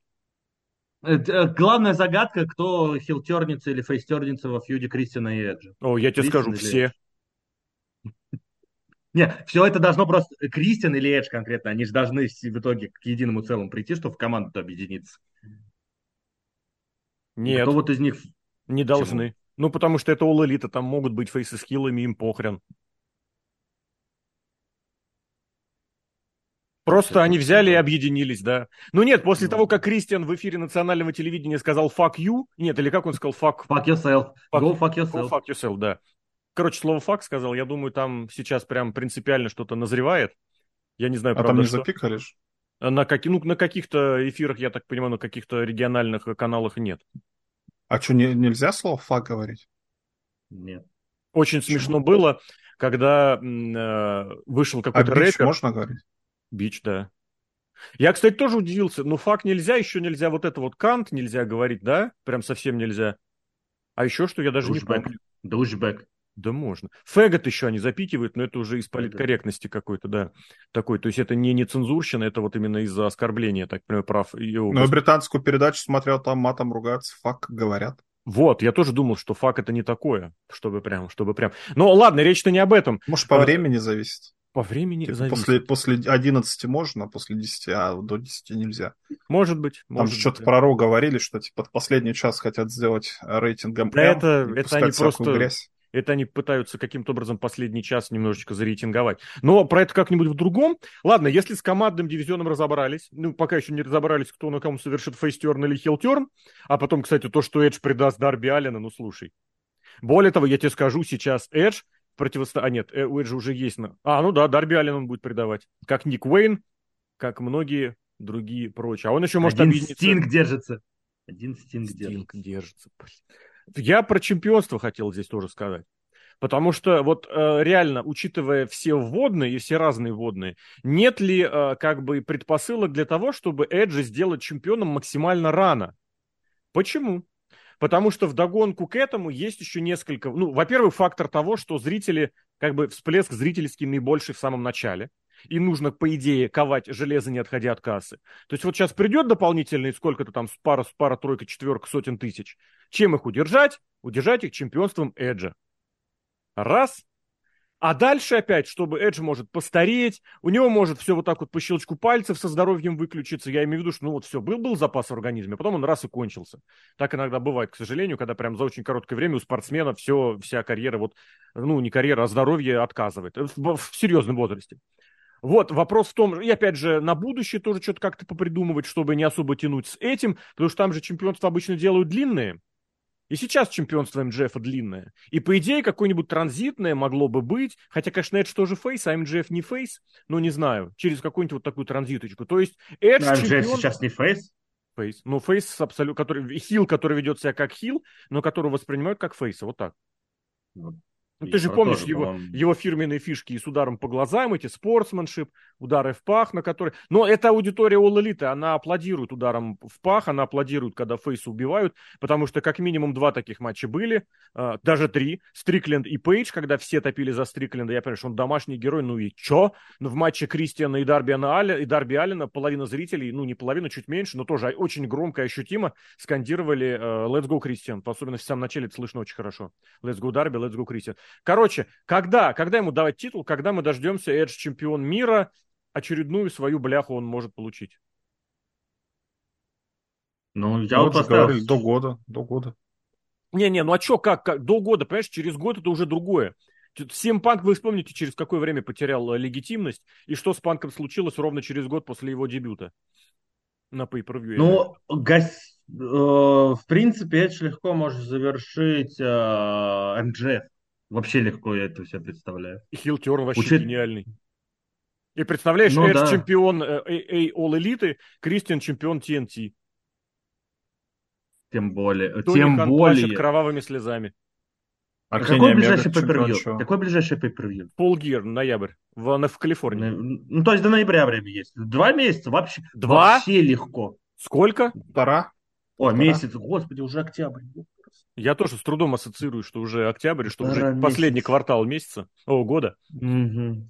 Э, э, главная загадка, кто хилтерница или фейстерница во фьюде Кристина и Эджа. О, я тебе Кристиан скажу, все. Нет, все это должно просто... Кристиан или Эдж конкретно, они же должны в итоге к единому целому прийти, чтобы в команду объединиться. Нет. Кто вот из них? Не должны. Почему? Ну, потому что это All Elite, там могут быть фейсы с хилами, им похрен. Просто это они взяли и объединились, да. Ну нет, после ну, того, как Кристиан в эфире национального телевидения сказал fuck you, нет, или как он сказал, fuck... Fuck yourself. Fuck, go fuck yourself. Go fuck yourself, да. Короче, слово fuck сказал, я думаю, там сейчас прям принципиально что-то назревает. Я не знаю, а правда, там не что... запикалишь? На, как... ну, на каких-то эфирах, я так понимаю, на каких-то региональных каналах нет. А что, не, нельзя слово фак говорить? Нет. Очень Почему? смешно было, когда э, вышел а какой-то а рэпер. bitch можно говорить? Bitch, да. Я, кстати, тоже удивился. Ну, fuck нельзя, еще нельзя вот это вот cunt нельзя говорить, да? Прям совсем нельзя. А еще что, я даже Douchebag. не помню. Douchebag. Да можно. Faggot еще они запикивают, но это уже из политкорректности какой-то, да. Такой, то есть это не нецензурщина, это вот именно из-за оскорбления, так понимаю, прав. Ну, я британскую передачу смотрел, там матом ругаться, fuck говорят. Вот, я тоже думал, что фак это не такое, чтобы прям, чтобы прям. Но ладно, речь-то не об этом. Может, по а... времени зависит. По времени типа зависит. После, после 11 можно, после 10, а до 10 нельзя. Может быть. Там может что-то про Ро говорили, что типа последний час хотят сделать рейтингом да это, это они просто... Грязь. Это они пытаются каким-то образом последний час немножечко зарейтинговать. Но про это как-нибудь в другом. Ладно, если с командным дивизионом разобрались, ну, пока еще не разобрались, кто на ком совершит фейстерн или хилтерн, а потом, кстати, то, что Эдж предаст Дарби Аллена, ну, слушай. Более того, я тебе скажу, сейчас Эдж противостояние... А, нет, э, у Эджа уже есть... На... А, ну да, Дарби Аллен он будет предавать. Как Ник Уэйн как многие другие прочие. А он еще может Один объединиться... Стинг держится. Один Стинг, Стинг держится. держится. Я про чемпионство хотел здесь тоже сказать. Потому что вот э, реально, учитывая все вводные и все разные вводные, нет ли э, как бы предпосылок для того, чтобы Эджи сделать чемпионом максимально рано? Почему? Потому что в догонку к этому есть еще несколько... Ну, во-первых, фактор того, что зрители, как бы всплеск зрительский наибольший в самом начале и нужно, по идее, ковать железо, не отходя от кассы. То есть вот сейчас придет дополнительные сколько-то там, пара, пара, тройка, четверка, сотен тысяч. Чем их удержать? Удержать их чемпионством Эджа. Раз. А дальше опять, чтобы Эдж может постареть, у него может все вот так вот по щелчку пальцев со здоровьем выключиться. Я имею в виду, что ну вот все, был, был запас в организме, а потом он раз и кончился. Так иногда бывает, к сожалению, когда прям за очень короткое время у спортсмена все, вся карьера, вот, ну не карьера, а здоровье отказывает в, в серьезном возрасте. Вот, вопрос в том, и опять же, на будущее тоже что-то как-то попридумывать, чтобы не особо тянуть с этим, потому что там же чемпионства обычно делают длинные. И сейчас чемпионство MJF длинное. И по идее какое-нибудь транзитное могло бы быть, хотя, конечно, Эдж тоже face, а MJF не face, но не знаю, через какую-нибудь вот такую транзиточку. То есть Эдж а чемпион... сейчас не face? Фейс. Ну, фейс абсолютно, который, хил, который ведет себя как хил, но которого воспринимают как фейса, вот так. Вот. Ну, ты же помнишь тоже, его, его фирменные фишки с ударом по глазам, эти спортсменшип, удары в пах, на которые... Но эта аудитория All Elite, она аплодирует ударом в пах, она аплодирует, когда фейсы убивают, потому что как минимум два таких матча были, э, даже три, Стрикленд и Пейдж, когда все топили за Стрикленда, я понимаю, что он домашний герой, ну и чё? Но в матче Кристиана и Дарби, Аллена, и Дарби Аллена половина зрителей, ну не половина, чуть меньше, но тоже очень громко и ощутимо скандировали э, Let's go, Кристиан, особенно в самом начале это слышно очень хорошо. Let's go, Дарби, Let's go, Кристиан. Короче, когда, когда ему давать титул, когда мы дождемся Эдж чемпион мира, очередную свою бляху он может получить? Ну, я ну, вот поставил... До года, до года. Не-не, ну а что, как, как, до года, понимаешь, через год это уже другое. Всем Панк, вы вспомните, через какое время потерял э, легитимность, и что с Панком случилось ровно через год после его дебюта на pay per Ну, гос... э, в принципе, Эдж легко может завершить э, МДФ. Вообще легко я это себе представляю. И Хилтерн вообще Учит... гениальный. И представляешь, ну, Эдж да. чемпион э, All Elite, Кристиан чемпион TNT. Тем более. Тони тем более. кровавыми слезами. А какой ближайший пейпервью? Какой ближайший пейпервью? Полгир, ноябрь, в, в Калифорнии. Ну, то есть до ноября время есть. Два месяца вообще. Два? Вообще легко. Сколько? Пора. О, Пора. месяц, господи, уже октябрь. Я тоже с трудом ассоциирую, что уже октябрь, что уже месяц. последний квартал месяца, о, года. Угу.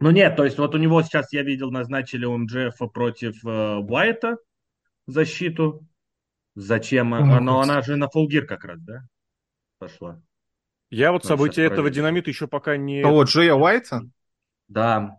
Ну нет, то есть вот у него сейчас, я видел, назначили у МДФ против э, Уайта защиту. Зачем? О, Но она же на фулгир как раз, да? Пошла. Я вот события этого динамита еще пока не... А вот Джея Уайта? Да.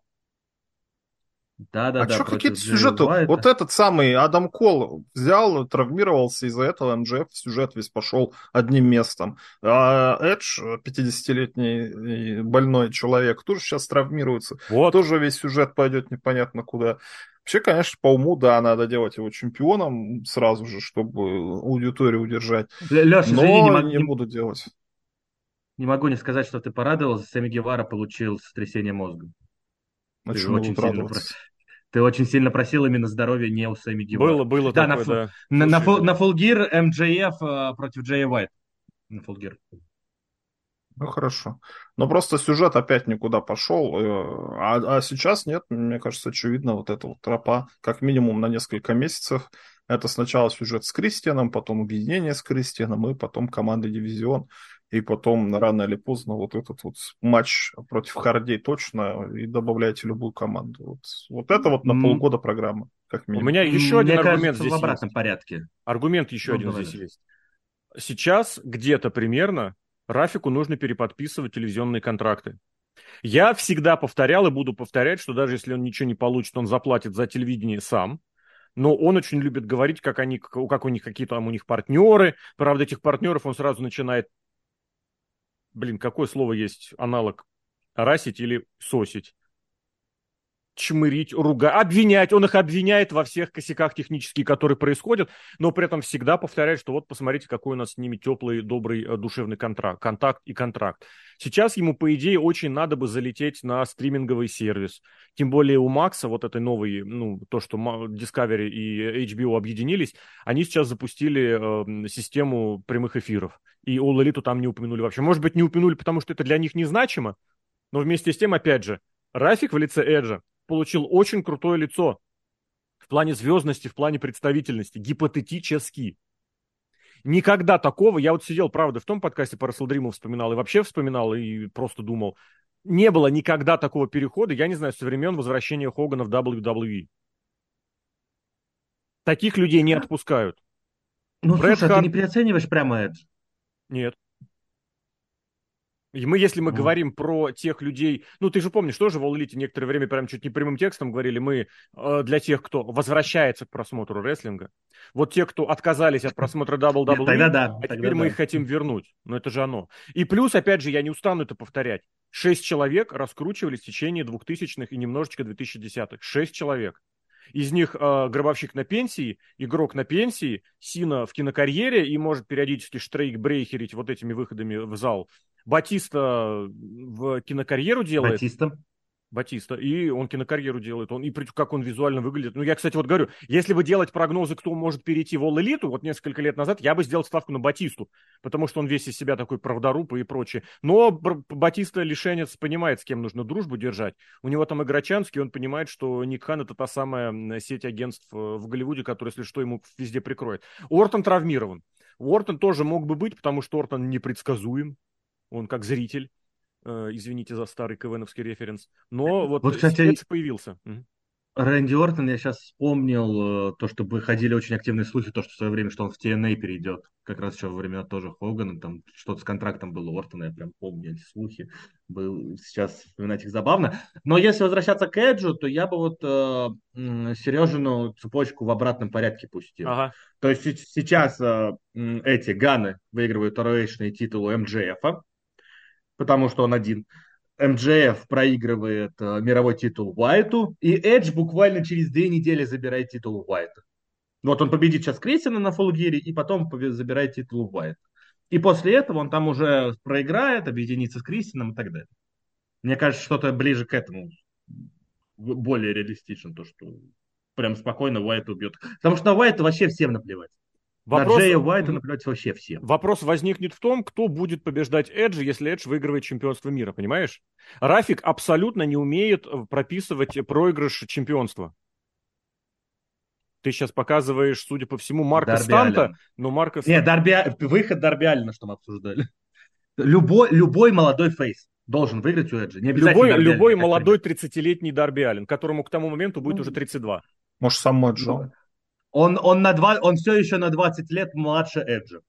Да, да, а да. что какие-то сюжеты? Уайта. Вот этот самый Адам Кол взял, травмировался из-за этого, МДФ сюжет весь пошел одним местом. А Эдж, 50-летний больной человек, тоже сейчас травмируется. Вот. Тоже весь сюжет пойдет непонятно куда. Вообще, конечно, по уму, да, надо делать его чемпионом сразу же, чтобы аудиторию удержать. Леша, Но извини, не, мог... не буду делать. Не могу не сказать, что ты порадовался. Сами Гевара получил сотрясение мозга. А ты очень, сильно, ты очень сильно просил именно здоровья не у Сами Гевара. Было, было да, такое, на, да. На, на, на, на Фулгир МJF э, против Джея Уайт. На Фулгир. Ну хорошо. Но просто сюжет опять никуда пошел. Э, а, а сейчас нет, мне кажется, очевидно, вот эта вот тропа, как минимум на несколько месяцев. Это сначала сюжет с Кристианом, потом объединение с Кристианом, и потом команда дивизион. И потом рано или поздно вот этот вот матч против Хардей точно, и добавляете любую команду. Вот, вот это вот на полгода программа, как минимум. У меня еще один Мне аргумент здесь в обратном есть. порядке. Аргумент еще ну, один давай. здесь есть. Сейчас где-то примерно Рафику нужно переподписывать телевизионные контракты. Я всегда повторял и буду повторять, что даже если он ничего не получит, он заплатит за телевидение сам. Но он очень любит говорить, как, они, как у них какие там у них партнеры. Правда, этих партнеров он сразу начинает... Блин, какое слово есть аналог? Расить или сосить? Чмырить, ругать, обвинять. Он их обвиняет во всех косяках технических, которые происходят, но при этом всегда повторяет, что вот посмотрите, какой у нас с ними теплый, добрый, э, душевный контракт, контакт и контракт. Сейчас ему, по идее, очень надо бы залететь на стриминговый сервис. Тем более у Макса, вот этой новой, ну, то, что Discovery и HBO объединились, они сейчас запустили э, систему прямых эфиров. И All Elite там не упомянули вообще. Может быть, не упомянули, потому что это для них незначимо, но вместе с тем, опять же, Рафик в лице Эджа получил очень крутое лицо в плане звездности, в плане представительности, гипотетически. Никогда такого, я вот сидел, правда, в том подкасте по Расселдриму вспоминал и вообще вспоминал, и просто думал, не было никогда такого перехода, я не знаю, со времен возвращения Хогана в WWE. Таких людей не отпускают. Ну, Брэд слушай, Харт... а ты не переоцениваешь прямо это? Нет. И мы, если мы mm. говорим про тех людей, ну ты же помнишь, тоже в All некоторое время прям чуть не прямым текстом говорили, мы э, для тех, кто возвращается к просмотру рестлинга, вот те, кто отказались от просмотра WWE, тогда да, а теперь да. мы их хотим вернуть. Но это же оно. И плюс, опять же, я не устану это повторять, шесть человек раскручивались в течение двухтысячных и немножечко 2010-х. Шесть человек. Из них э, гробовщик на пенсии, игрок на пенсии, Сина в кинокарьере и может периодически штрейк брейхерить вот этими выходами в зал. Батиста в кинокарьеру делает. Батиста. Батиста, и он кинокарьеру делает, он, и как он визуально выглядит. Ну, я, кстати, вот говорю, если бы делать прогнозы, кто может перейти в All-Элиту, вот несколько лет назад, я бы сделал ставку на Батисту, потому что он весь из себя такой правдоруб и прочее. Но Батиста лишенец понимает, с кем нужно дружбу держать. У него там Играчанский, он понимает, что Ник Хан это та самая сеть агентств э, в Голливуде, которая, если что, ему везде прикроет. Уортон травмирован. Уортон тоже мог бы быть, потому что Уортон непредсказуем он как зритель, э, извините за старый КВНовский референс, но вот, вот кстати, появился. Рэнди Ортон, я сейчас вспомнил э, то, что ходили очень активные слухи, то, что в свое время, что он в TNA перейдет, как раз еще во времена тоже Хогана, там что-то с контрактом было Ортона, я прям помню эти слухи, был, сейчас вспоминать их забавно. Но если возвращаться к Эджу, то я бы вот э, Сережину цепочку в обратном порядке пустил. Ага. То есть сейчас э, эти Ганы выигрывают ROH титул у МДФ, потому что он один. МДФ проигрывает э, мировой титул Уайту, и Эдж буквально через две недели забирает титул Уайта. Вот он победит сейчас Крисина на Фулгире, и потом забирает титул Уайта. И после этого он там уже проиграет, объединится с Кристином и так далее. Мне кажется, что-то ближе к этому более реалистично, то, что прям спокойно Уайт убьет. Потому что на Уайта вообще всем наплевать. Вопрос, На Джея Уайта наплевать вообще всем. Вопрос возникнет в том, кто будет побеждать Эджи, если Эдж выигрывает чемпионство мира, понимаешь? Рафик абсолютно не умеет э, прописывать проигрыш чемпионства. Ты сейчас показываешь, судя по всему, Марка Дарби Станта, Аллен. но Марка Нет, Дарби... выход Дарби Аллена, что мы обсуждали. Любой, любой молодой фейс должен выиграть у Эджи. Не любой любой молодой 30-летний Дарби Аллен, которому к тому моменту будет ну, уже 32. Может, сам Моджо. Он, он, на два, он все еще на 20 лет младше Эджа.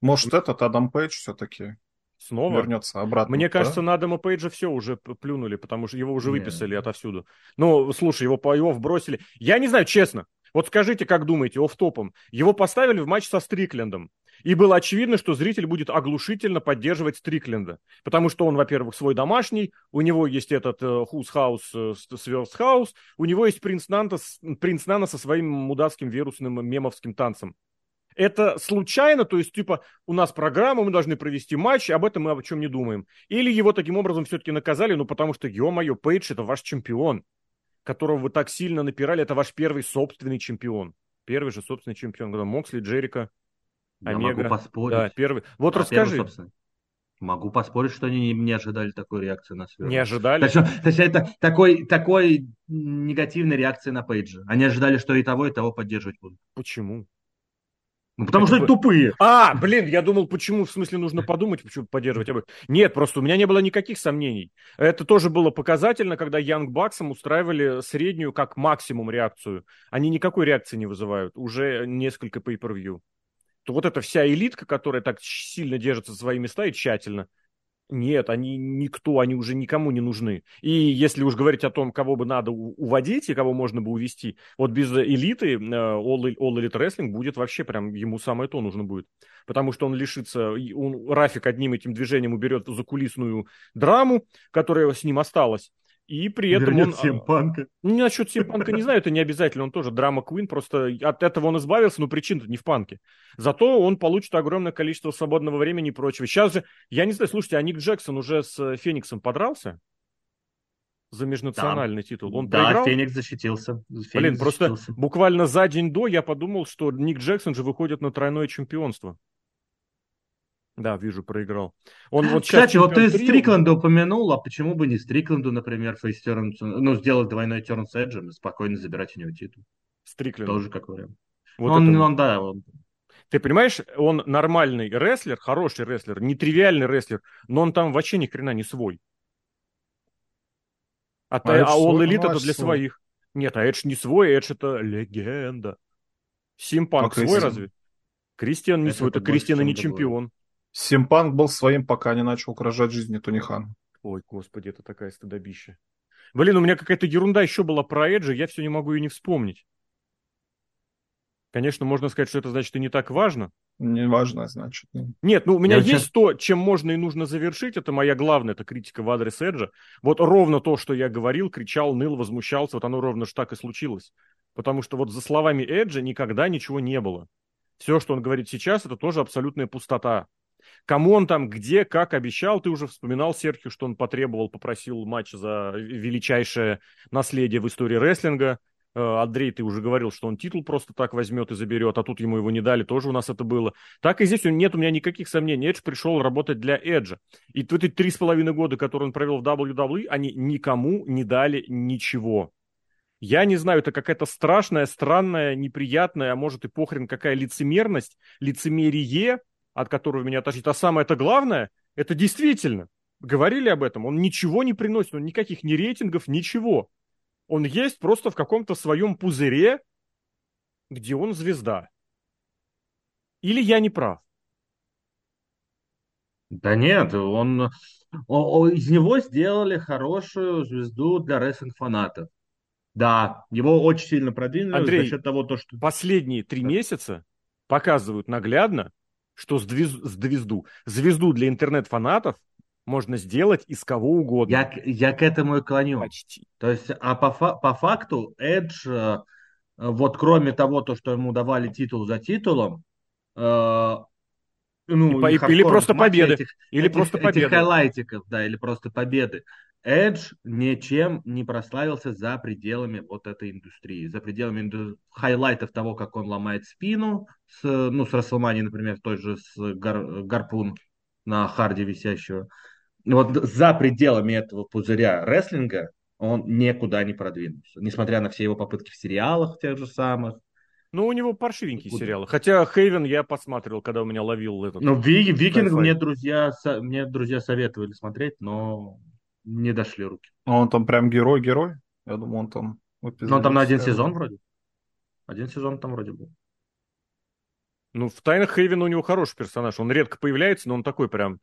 Может, этот Адам Пейдж все-таки снова вернется обратно. Мне да? кажется, на Адама Пейджа все уже плюнули, потому что его уже выписали Нет. отовсюду. Ну, слушай, его, его вбросили. Я не знаю, честно. Вот скажите, как думаете, оф-топом. Его поставили в матч со Стриклендом. И было очевидно, что зритель будет оглушительно поддерживать Стрикленда. Потому что он, во-первых, свой домашний, у него есть этот Хус Хаус, э, Сверс Хаус, у него есть Принц, Нанта, Принц Нана со своим мудацким вирусным мемовским танцем. Это случайно, то есть, типа, у нас программа, мы должны провести матч, об этом мы о чем не думаем. Или его таким образом все-таки наказали, ну, потому что, ё-моё, Пейдж – это ваш чемпион, которого вы так сильно напирали, это ваш первый собственный чемпион. Первый же собственный чемпион, когда Моксли, Джерика, я Омега. могу поспорить. Да, первый. Вот а, расскажи. Первый, могу поспорить, что они не, не ожидали такой реакции на Сверла. Не ожидали? То есть, то есть это такой, такой негативной реакции на Пейджа. Они ожидали, что и того, и того поддерживать будут. Почему? Ну, потому это что они тупые. А, блин, я думал, почему, в смысле, нужно подумать, почему поддерживать. Нет, просто у меня не было никаких сомнений. Это тоже было показательно, когда Янг Баксом устраивали среднюю как максимум реакцию. Они никакой реакции не вызывают. Уже несколько pay-per-view то вот эта вся элитка, которая так сильно держится за свои места и тщательно, Нет, они никто, они уже никому не нужны. И если уж говорить о том, кого бы надо уводить и кого можно бы увести, вот без элиты э, All, All Elite Wrestling будет вообще прям, ему самое то нужно будет. Потому что он лишится, он, Рафик одним этим движением уберет закулисную драму, которая с ним осталась. И при этом Вернет он... А, Симпанка. Ну, насчет Симпанка не знаю, это не обязательно, он тоже драма Квин, просто от этого он избавился, но причина-то не в панке. Зато он получит огромное количество свободного времени и прочего. Сейчас же, я не знаю, слушайте, а Ник Джексон уже с Фениксом подрался? За межнациональный да. титул. Он да, проиграл? Феникс защитился. Феникс Блин, защитился. просто буквально за день до я подумал, что Ник Джексон же выходит на тройное чемпионство. Да, вижу, проиграл. Он вот Кстати, вот ты. Стрикленда упомянул, а почему бы не Стрикленду, например, фейстерн, ну, сделать двойной терн с Эджем и спокойно забирать у него титул. Стрикленд. Тоже как вариант. Вот он, это... он, да, он... Ты понимаешь, он нормальный рестлер, хороший рестлер, нетривиальный рестлер, но он там вообще ни хрена не свой. А, а, а All Elite это для свой. своих. Нет, а Эдж не свой, Эдж это легенда. Симпанк а свой разве? Кристиан не это свой, это Кристиан не чемпион. Симпанк был своим, пока не начал угрожать жизни Тони Хан. Ой, господи, это такая стыдобища. Блин, у меня какая-то ерунда еще была про Эджи, я все не могу ее не вспомнить. Конечно, можно сказать, что это значит и не так важно. Не важно, значит. Нет, ну у меня я есть сейчас... то, чем можно и нужно завершить. Это моя главная, это критика в адрес Эджа. Вот ровно то, что я говорил, кричал, ныл, возмущался, вот оно ровно же так и случилось. Потому что вот за словами Эджа никогда ничего не было. Все, что он говорит сейчас, это тоже абсолютная пустота. Кому он там, где, как обещал, ты уже вспоминал, Серхио, что он потребовал, попросил матч за величайшее наследие в истории рестлинга. Э, Андрей, ты уже говорил, что он титул просто так возьмет и заберет, а тут ему его не дали, тоже у нас это было. Так и здесь нет у меня никаких сомнений. Эдж пришел работать для Эджа. И в эти три с половиной года, которые он провел в WWE, они никому не дали ничего. Я не знаю, это какая-то страшная, странная, неприятная, а может и похрен какая лицемерность, лицемерие, от которого меня тошнит. А самое это главное, это действительно, говорили об этом, он ничего не приносит, он никаких ни рейтингов, ничего. Он есть просто в каком-то своем пузыре, где он звезда. Или я не прав? Да нет, он, он, из него сделали хорошую звезду для рестлинг-фанатов. Да, его очень сильно продвинули Андрей, за счет того, то, что... последние три месяца показывают наглядно, что звезду, звезду для интернет-фанатов можно сделать из кого угодно. Я, я к этому и клоню. Почти. То есть, а по, по факту Эдж, э, вот кроме того, то, что ему давали титул за титулом, э, ну, и, или просто победы. Этих, или этих, просто победы. Этих хайлайтиков, да, или просто победы. Эдж ничем не прославился за пределами вот этой индустрии, за пределами инду... хайлайтов того, как он ломает спину, с, ну, с WrestleMania, например, той же с гар... гарпун на харде висящего. Вот за пределами этого пузыря рестлинга он никуда не продвинулся, несмотря на все его попытки в сериалах тех же самых. Ну, у него паршивенькие Куда? сериалы. Хотя Хейвен я посмотрел, когда у меня ловил этот. Ну, Викинг мне друзья, мне друзья советовали смотреть, но не дошли руки. А он там прям герой-герой? Я думаю, он там... Ну, он там на один сезон вроде. Один сезон там вроде был. Ну, в «Тайнах Хейвена» у него хороший персонаж. Он редко появляется, но он такой прям...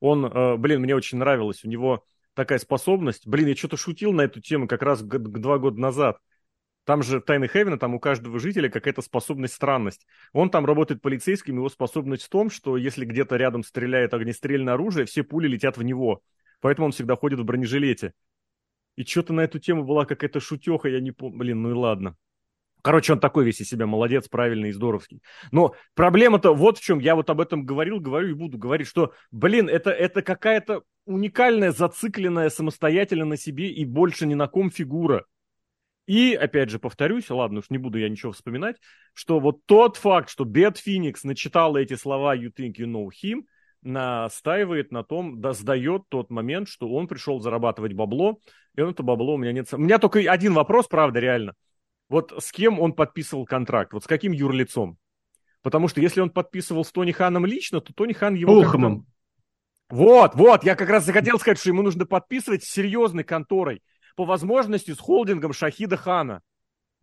Он, э, блин, мне очень нравилось. У него такая способность. Блин, я что-то шутил на эту тему как раз два года назад. Там же Тайны Хевена, там у каждого жителя какая-то способность, странность. Он там работает полицейским, его способность в том, что если где-то рядом стреляет огнестрельное оружие, все пули летят в него. Поэтому он всегда ходит в бронежилете. И что-то на эту тему была какая-то шутеха, я не помню. Блин, ну и ладно. Короче, он такой весь из себя молодец, правильный и здоровский. Но проблема-то вот в чем. Я вот об этом говорил, говорю и буду говорить, что, блин, это, это какая-то уникальная, зацикленная самостоятельно на себе и больше ни на ком фигура. И, опять же, повторюсь, ладно уж не буду я ничего вспоминать, что вот тот факт, что Бет Феникс начитала эти слова «You think you know him», настаивает на том, да, сдает тот момент, что он пришел зарабатывать бабло, и он это бабло у меня нет. У меня только один вопрос, правда, реально. Вот с кем он подписывал контракт? Вот с каким юрлицом? Потому что если он подписывал с Тони Ханом лично, то Тони Хан его... Пулхман. Вот, вот, я как раз захотел сказать, что ему нужно подписывать с серьезной конторой. По возможности с холдингом Шахида Хана.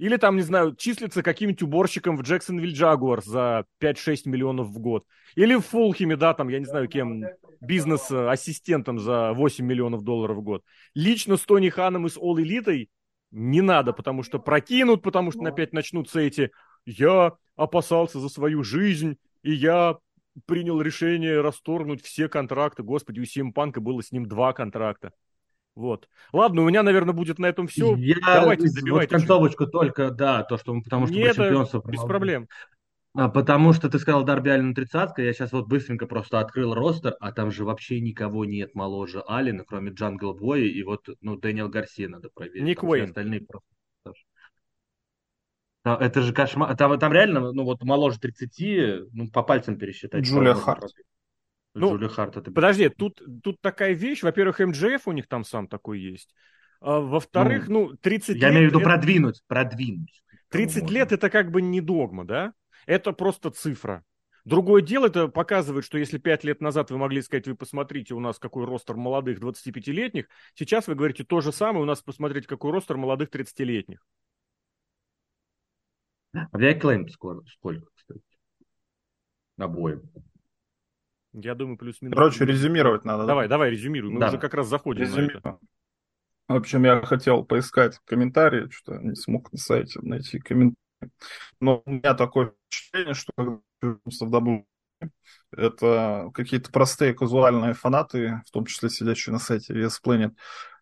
Или там, не знаю, числится каким-нибудь уборщиком в Джексонвилл Джагуар за 5-6 миллионов в год. Или в Фулхеме, да, там, я не знаю, кем, бизнес-ассистентом за 8 миллионов долларов в год. Лично с Тони Ханом и с All Elite не надо, потому что прокинут, потому что опять начнутся эти «я опасался за свою жизнь, и я принял решение расторгнуть все контракты». Господи, у Симпанка было с ним два контракта. Вот. Ладно, у меня, наверное, будет на этом все. Я Давайте, добивайте. Вот концовочку только, да, то, что потому что Нет, чемпионство без проблем. А, потому что ты сказал Дарби Аллен 30 я сейчас вот быстренько просто открыл ростер, а там же вообще никого нет моложе Аллина, кроме Джангл Боя и вот, ну, Дэниел Гарсия надо проверить. Ник Уэйн. Остальные просто... Это же кошмар. Там, там реально, ну вот моложе 30, ну по пальцам пересчитать. Джулия Харт. Ну, Джули Харт это... Подожди, тут, тут такая вещь. Во-первых, МДФ у них там сам такой есть. А, во-вторых, ну, ну 30 Я лет... имею в виду это... продвинуть, продвинуть. 30 лет это как бы не догма, да? Это просто цифра. Другое дело, это показывает, что если 5 лет назад вы могли сказать, вы посмотрите, у нас какой ростер молодых 25-летних, сейчас вы говорите то же самое, у нас посмотрите, какой ростер молодых 30-летних. А я клейм сколько, кстати? Обоим. Я думаю, плюс-минус. Короче, резюмировать надо. Давай, да? давай, резюмируй. Мы да. уже как раз заходим Резюми... на это. В общем, я хотел поискать комментарии, что не смог на сайте найти комментарии. Но у меня такое впечатление, что W это какие-то простые казуальные фанаты, в том числе сидящие на сайте VS Planet,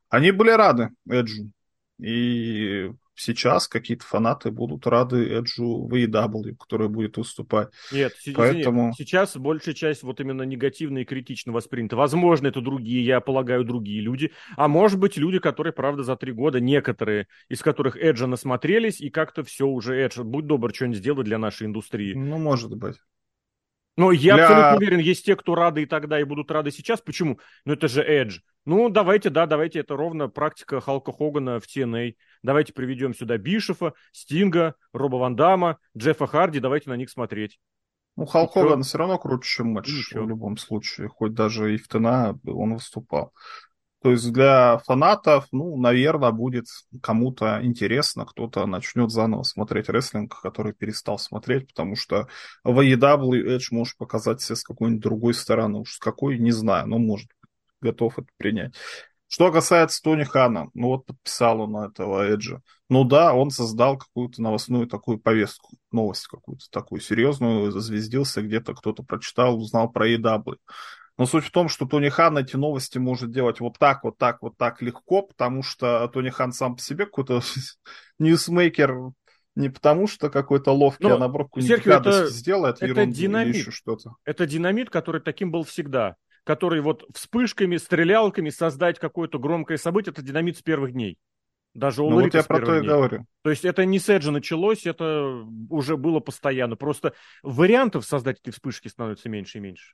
они были рады Эджу. И сейчас какие-то фанаты будут рады Эджу в AEW, который будет выступать. Нет, Поэтому... сейчас большая часть вот именно негативно и критично воспринята. Возможно, это другие, я полагаю, другие люди. А может быть, люди, которые, правда, за три года, некоторые, из которых Эджа насмотрелись, и как-то все уже, Эдж, будь добр, что-нибудь сделай для нашей индустрии. Ну, может быть. Но я для... абсолютно уверен, есть те, кто рады и тогда, и будут рады сейчас. Почему? Ну, это же Эдж. Ну, давайте, да, давайте, это ровно практика Халка Хогана в TNA. Давайте приведем сюда Бишефа, Стинга, Роба Ван Дамма, Джеффа Харди, давайте на них смотреть. Ну, Халк Хоган все равно круче, чем матч в любом случае. Хоть даже и в ТНА он выступал. То есть для фанатов, ну, наверное, будет кому-то интересно, кто-то начнет заново смотреть рестлинг, который перестал смотреть, потому что в AEW Edge может показать себя с какой-нибудь другой стороны. Уж с какой, не знаю, но может готов это принять. Что касается Тони Хана, ну вот подписал он этого Эджа. Ну да, он создал какую-то новостную такую повестку, новость какую-то такую серьезную, зазвездился, где-то кто-то прочитал, узнал про AEW. Но суть в том, что Тони Хан эти новости может делать вот так, вот так, вот так легко, потому что Тони Хан сам по себе какой-то ньюсмейкер не потому, что какой-то ловкий, Но, а наоборот, какую-нибудь это, сделает это динамит. или еще что-то. Это динамит, который таким был всегда. Который вот вспышками, стрелялками создать какое-то громкое событие, это динамит с первых дней. Даже у ну, вот я про то и говорю. То есть это не с Эджа началось, это уже было постоянно. Просто вариантов создать эти вспышки становится меньше и меньше.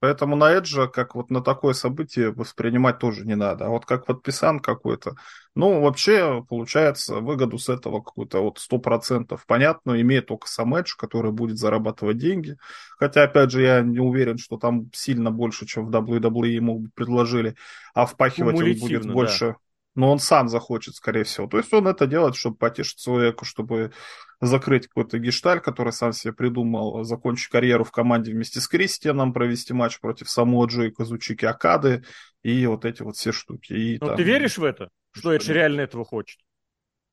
Поэтому на Эджа, как вот на такое событие, воспринимать тоже не надо. А вот как подписан какой-то, ну, вообще, получается, выгоду с этого какую-то вот сто процентов. Понятно, имеет только сам Эдж, который будет зарабатывать деньги. Хотя, опять же, я не уверен, что там сильно больше, чем в WWE ему предложили. А впахивать он будет больше... Да но он сам захочет, скорее всего. То есть он это делает, чтобы потешить человеку, чтобы закрыть какой-то гешталь, который сам себе придумал, закончить карьеру в команде вместе с Кристианом, провести матч против самого Джои Казучики Акады и вот эти вот все штуки. И, Но ну, там... ты веришь в это? Что Эдж реально этого хочет?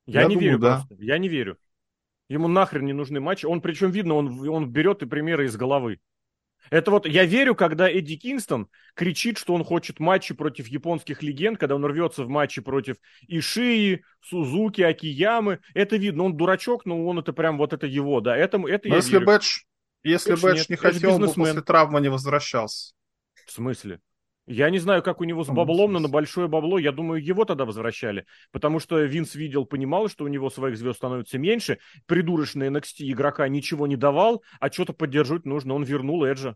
Я, Я не думаю, верю да. просто. Я не верю. Ему нахрен не нужны матчи. Он, причем видно, он, он берет и примеры из головы. Это вот я верю, когда Эдди Кингстон кричит, что он хочет матчи против японских легенд, когда он рвется в матчи против Ишии, Сузуки, Акиямы. Это видно, он дурачок, но он это прям вот это его, да. Это, это но я если верю. Эдж, если Эдж, Эдж не хотел, он бы после травмы не возвращался. В смысле? Я не знаю, как у него с баблом, но на большое бабло, я думаю, его тогда возвращали. Потому что Винс видел, понимал, что у него своих звезд становится меньше. Придурочный NXT игрока ничего не давал, а что-то поддержать нужно. Он вернул Эджа.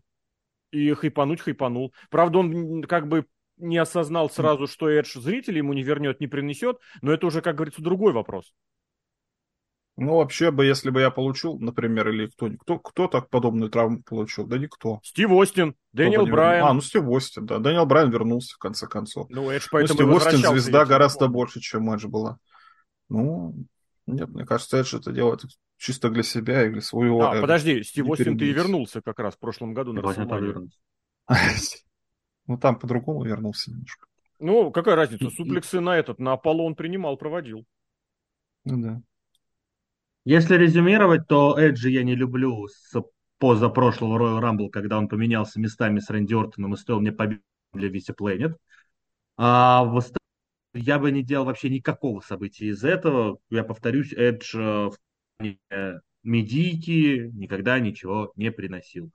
И хайпануть хайпанул. Правда, он как бы не осознал сразу, что Эдж зрителей ему не вернет, не принесет, но это уже, как говорится, другой вопрос. Ну, вообще бы, если бы я получил, например, или кто, кто, кто так подобную травму получил? Да никто. Стив Остин, Дэниел Брайан. А, ну Стив Остин, да. Дэниел Брайан вернулся, в конце концов. Ну, Эдж поэтому ну, Стив Остин звезда гораздо больше, чем Эдж была. Ну, Нет, мне кажется, Эдж это делает чисто для себя и для своего... А, подожди, Стив Остин ты и вернулся как раз в прошлом году на Ну, там по-другому вернулся немножко. Ну, какая разница, суплексы на этот, на Аполло он принимал, проводил. Ну да. Если резюмировать, то Эджи я не люблю с позапрошлого Royal Rumble, когда он поменялся местами с Рэнди Ортоном и стоил мне победу для Виси Планет. А в я бы не делал вообще никакого события из этого. Я повторюсь, Эдж э, в медийки никогда ничего не приносил.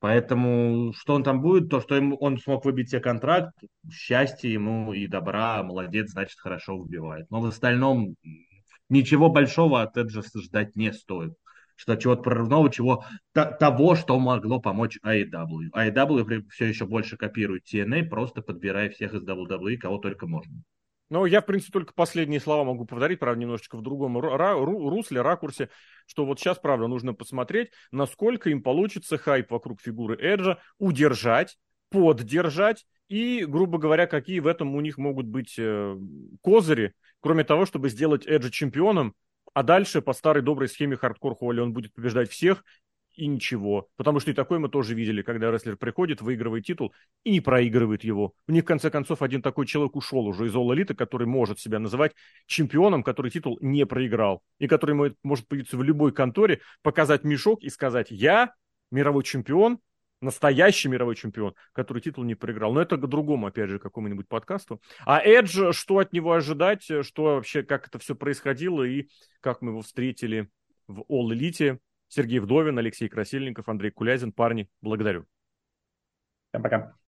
Поэтому что он там будет, то, что он смог выбить себе контракт, счастье ему и добра, молодец, значит, хорошо выбивает. Но в остальном ничего большого от Эджа ждать не стоит. Что чего-то прорывного, чего того, что могло помочь AEW. AEW все еще больше копирует TNA, просто подбирая всех из WWE, кого только можно. Ну, я, в принципе, только последние слова могу повторить, правда, немножечко в другом русле, ракурсе, что вот сейчас, правда, нужно посмотреть, насколько им получится хайп вокруг фигуры Эджа удержать, поддержать и, грубо говоря, какие в этом у них могут быть э, козыри, кроме того, чтобы сделать Эджа чемпионом, а дальше по старой доброй схеме Hardcore Holly он будет побеждать всех и ничего. Потому что и такое мы тоже видели, когда рестлер приходит, выигрывает титул и не проигрывает его. У них, в конце концов, один такой человек ушел уже из All который может себя называть чемпионом, который титул не проиграл. И который может появиться в любой конторе, показать мешок и сказать, я мировой чемпион, настоящий мировой чемпион, который титул не проиграл. Но это к другому, опять же, какому-нибудь подкасту. А Эдж, что от него ожидать, что вообще, как это все происходило и как мы его встретили в All Elite. Сергей Вдовин, Алексей Красильников, Андрей Кулязин. Парни, благодарю. Пока.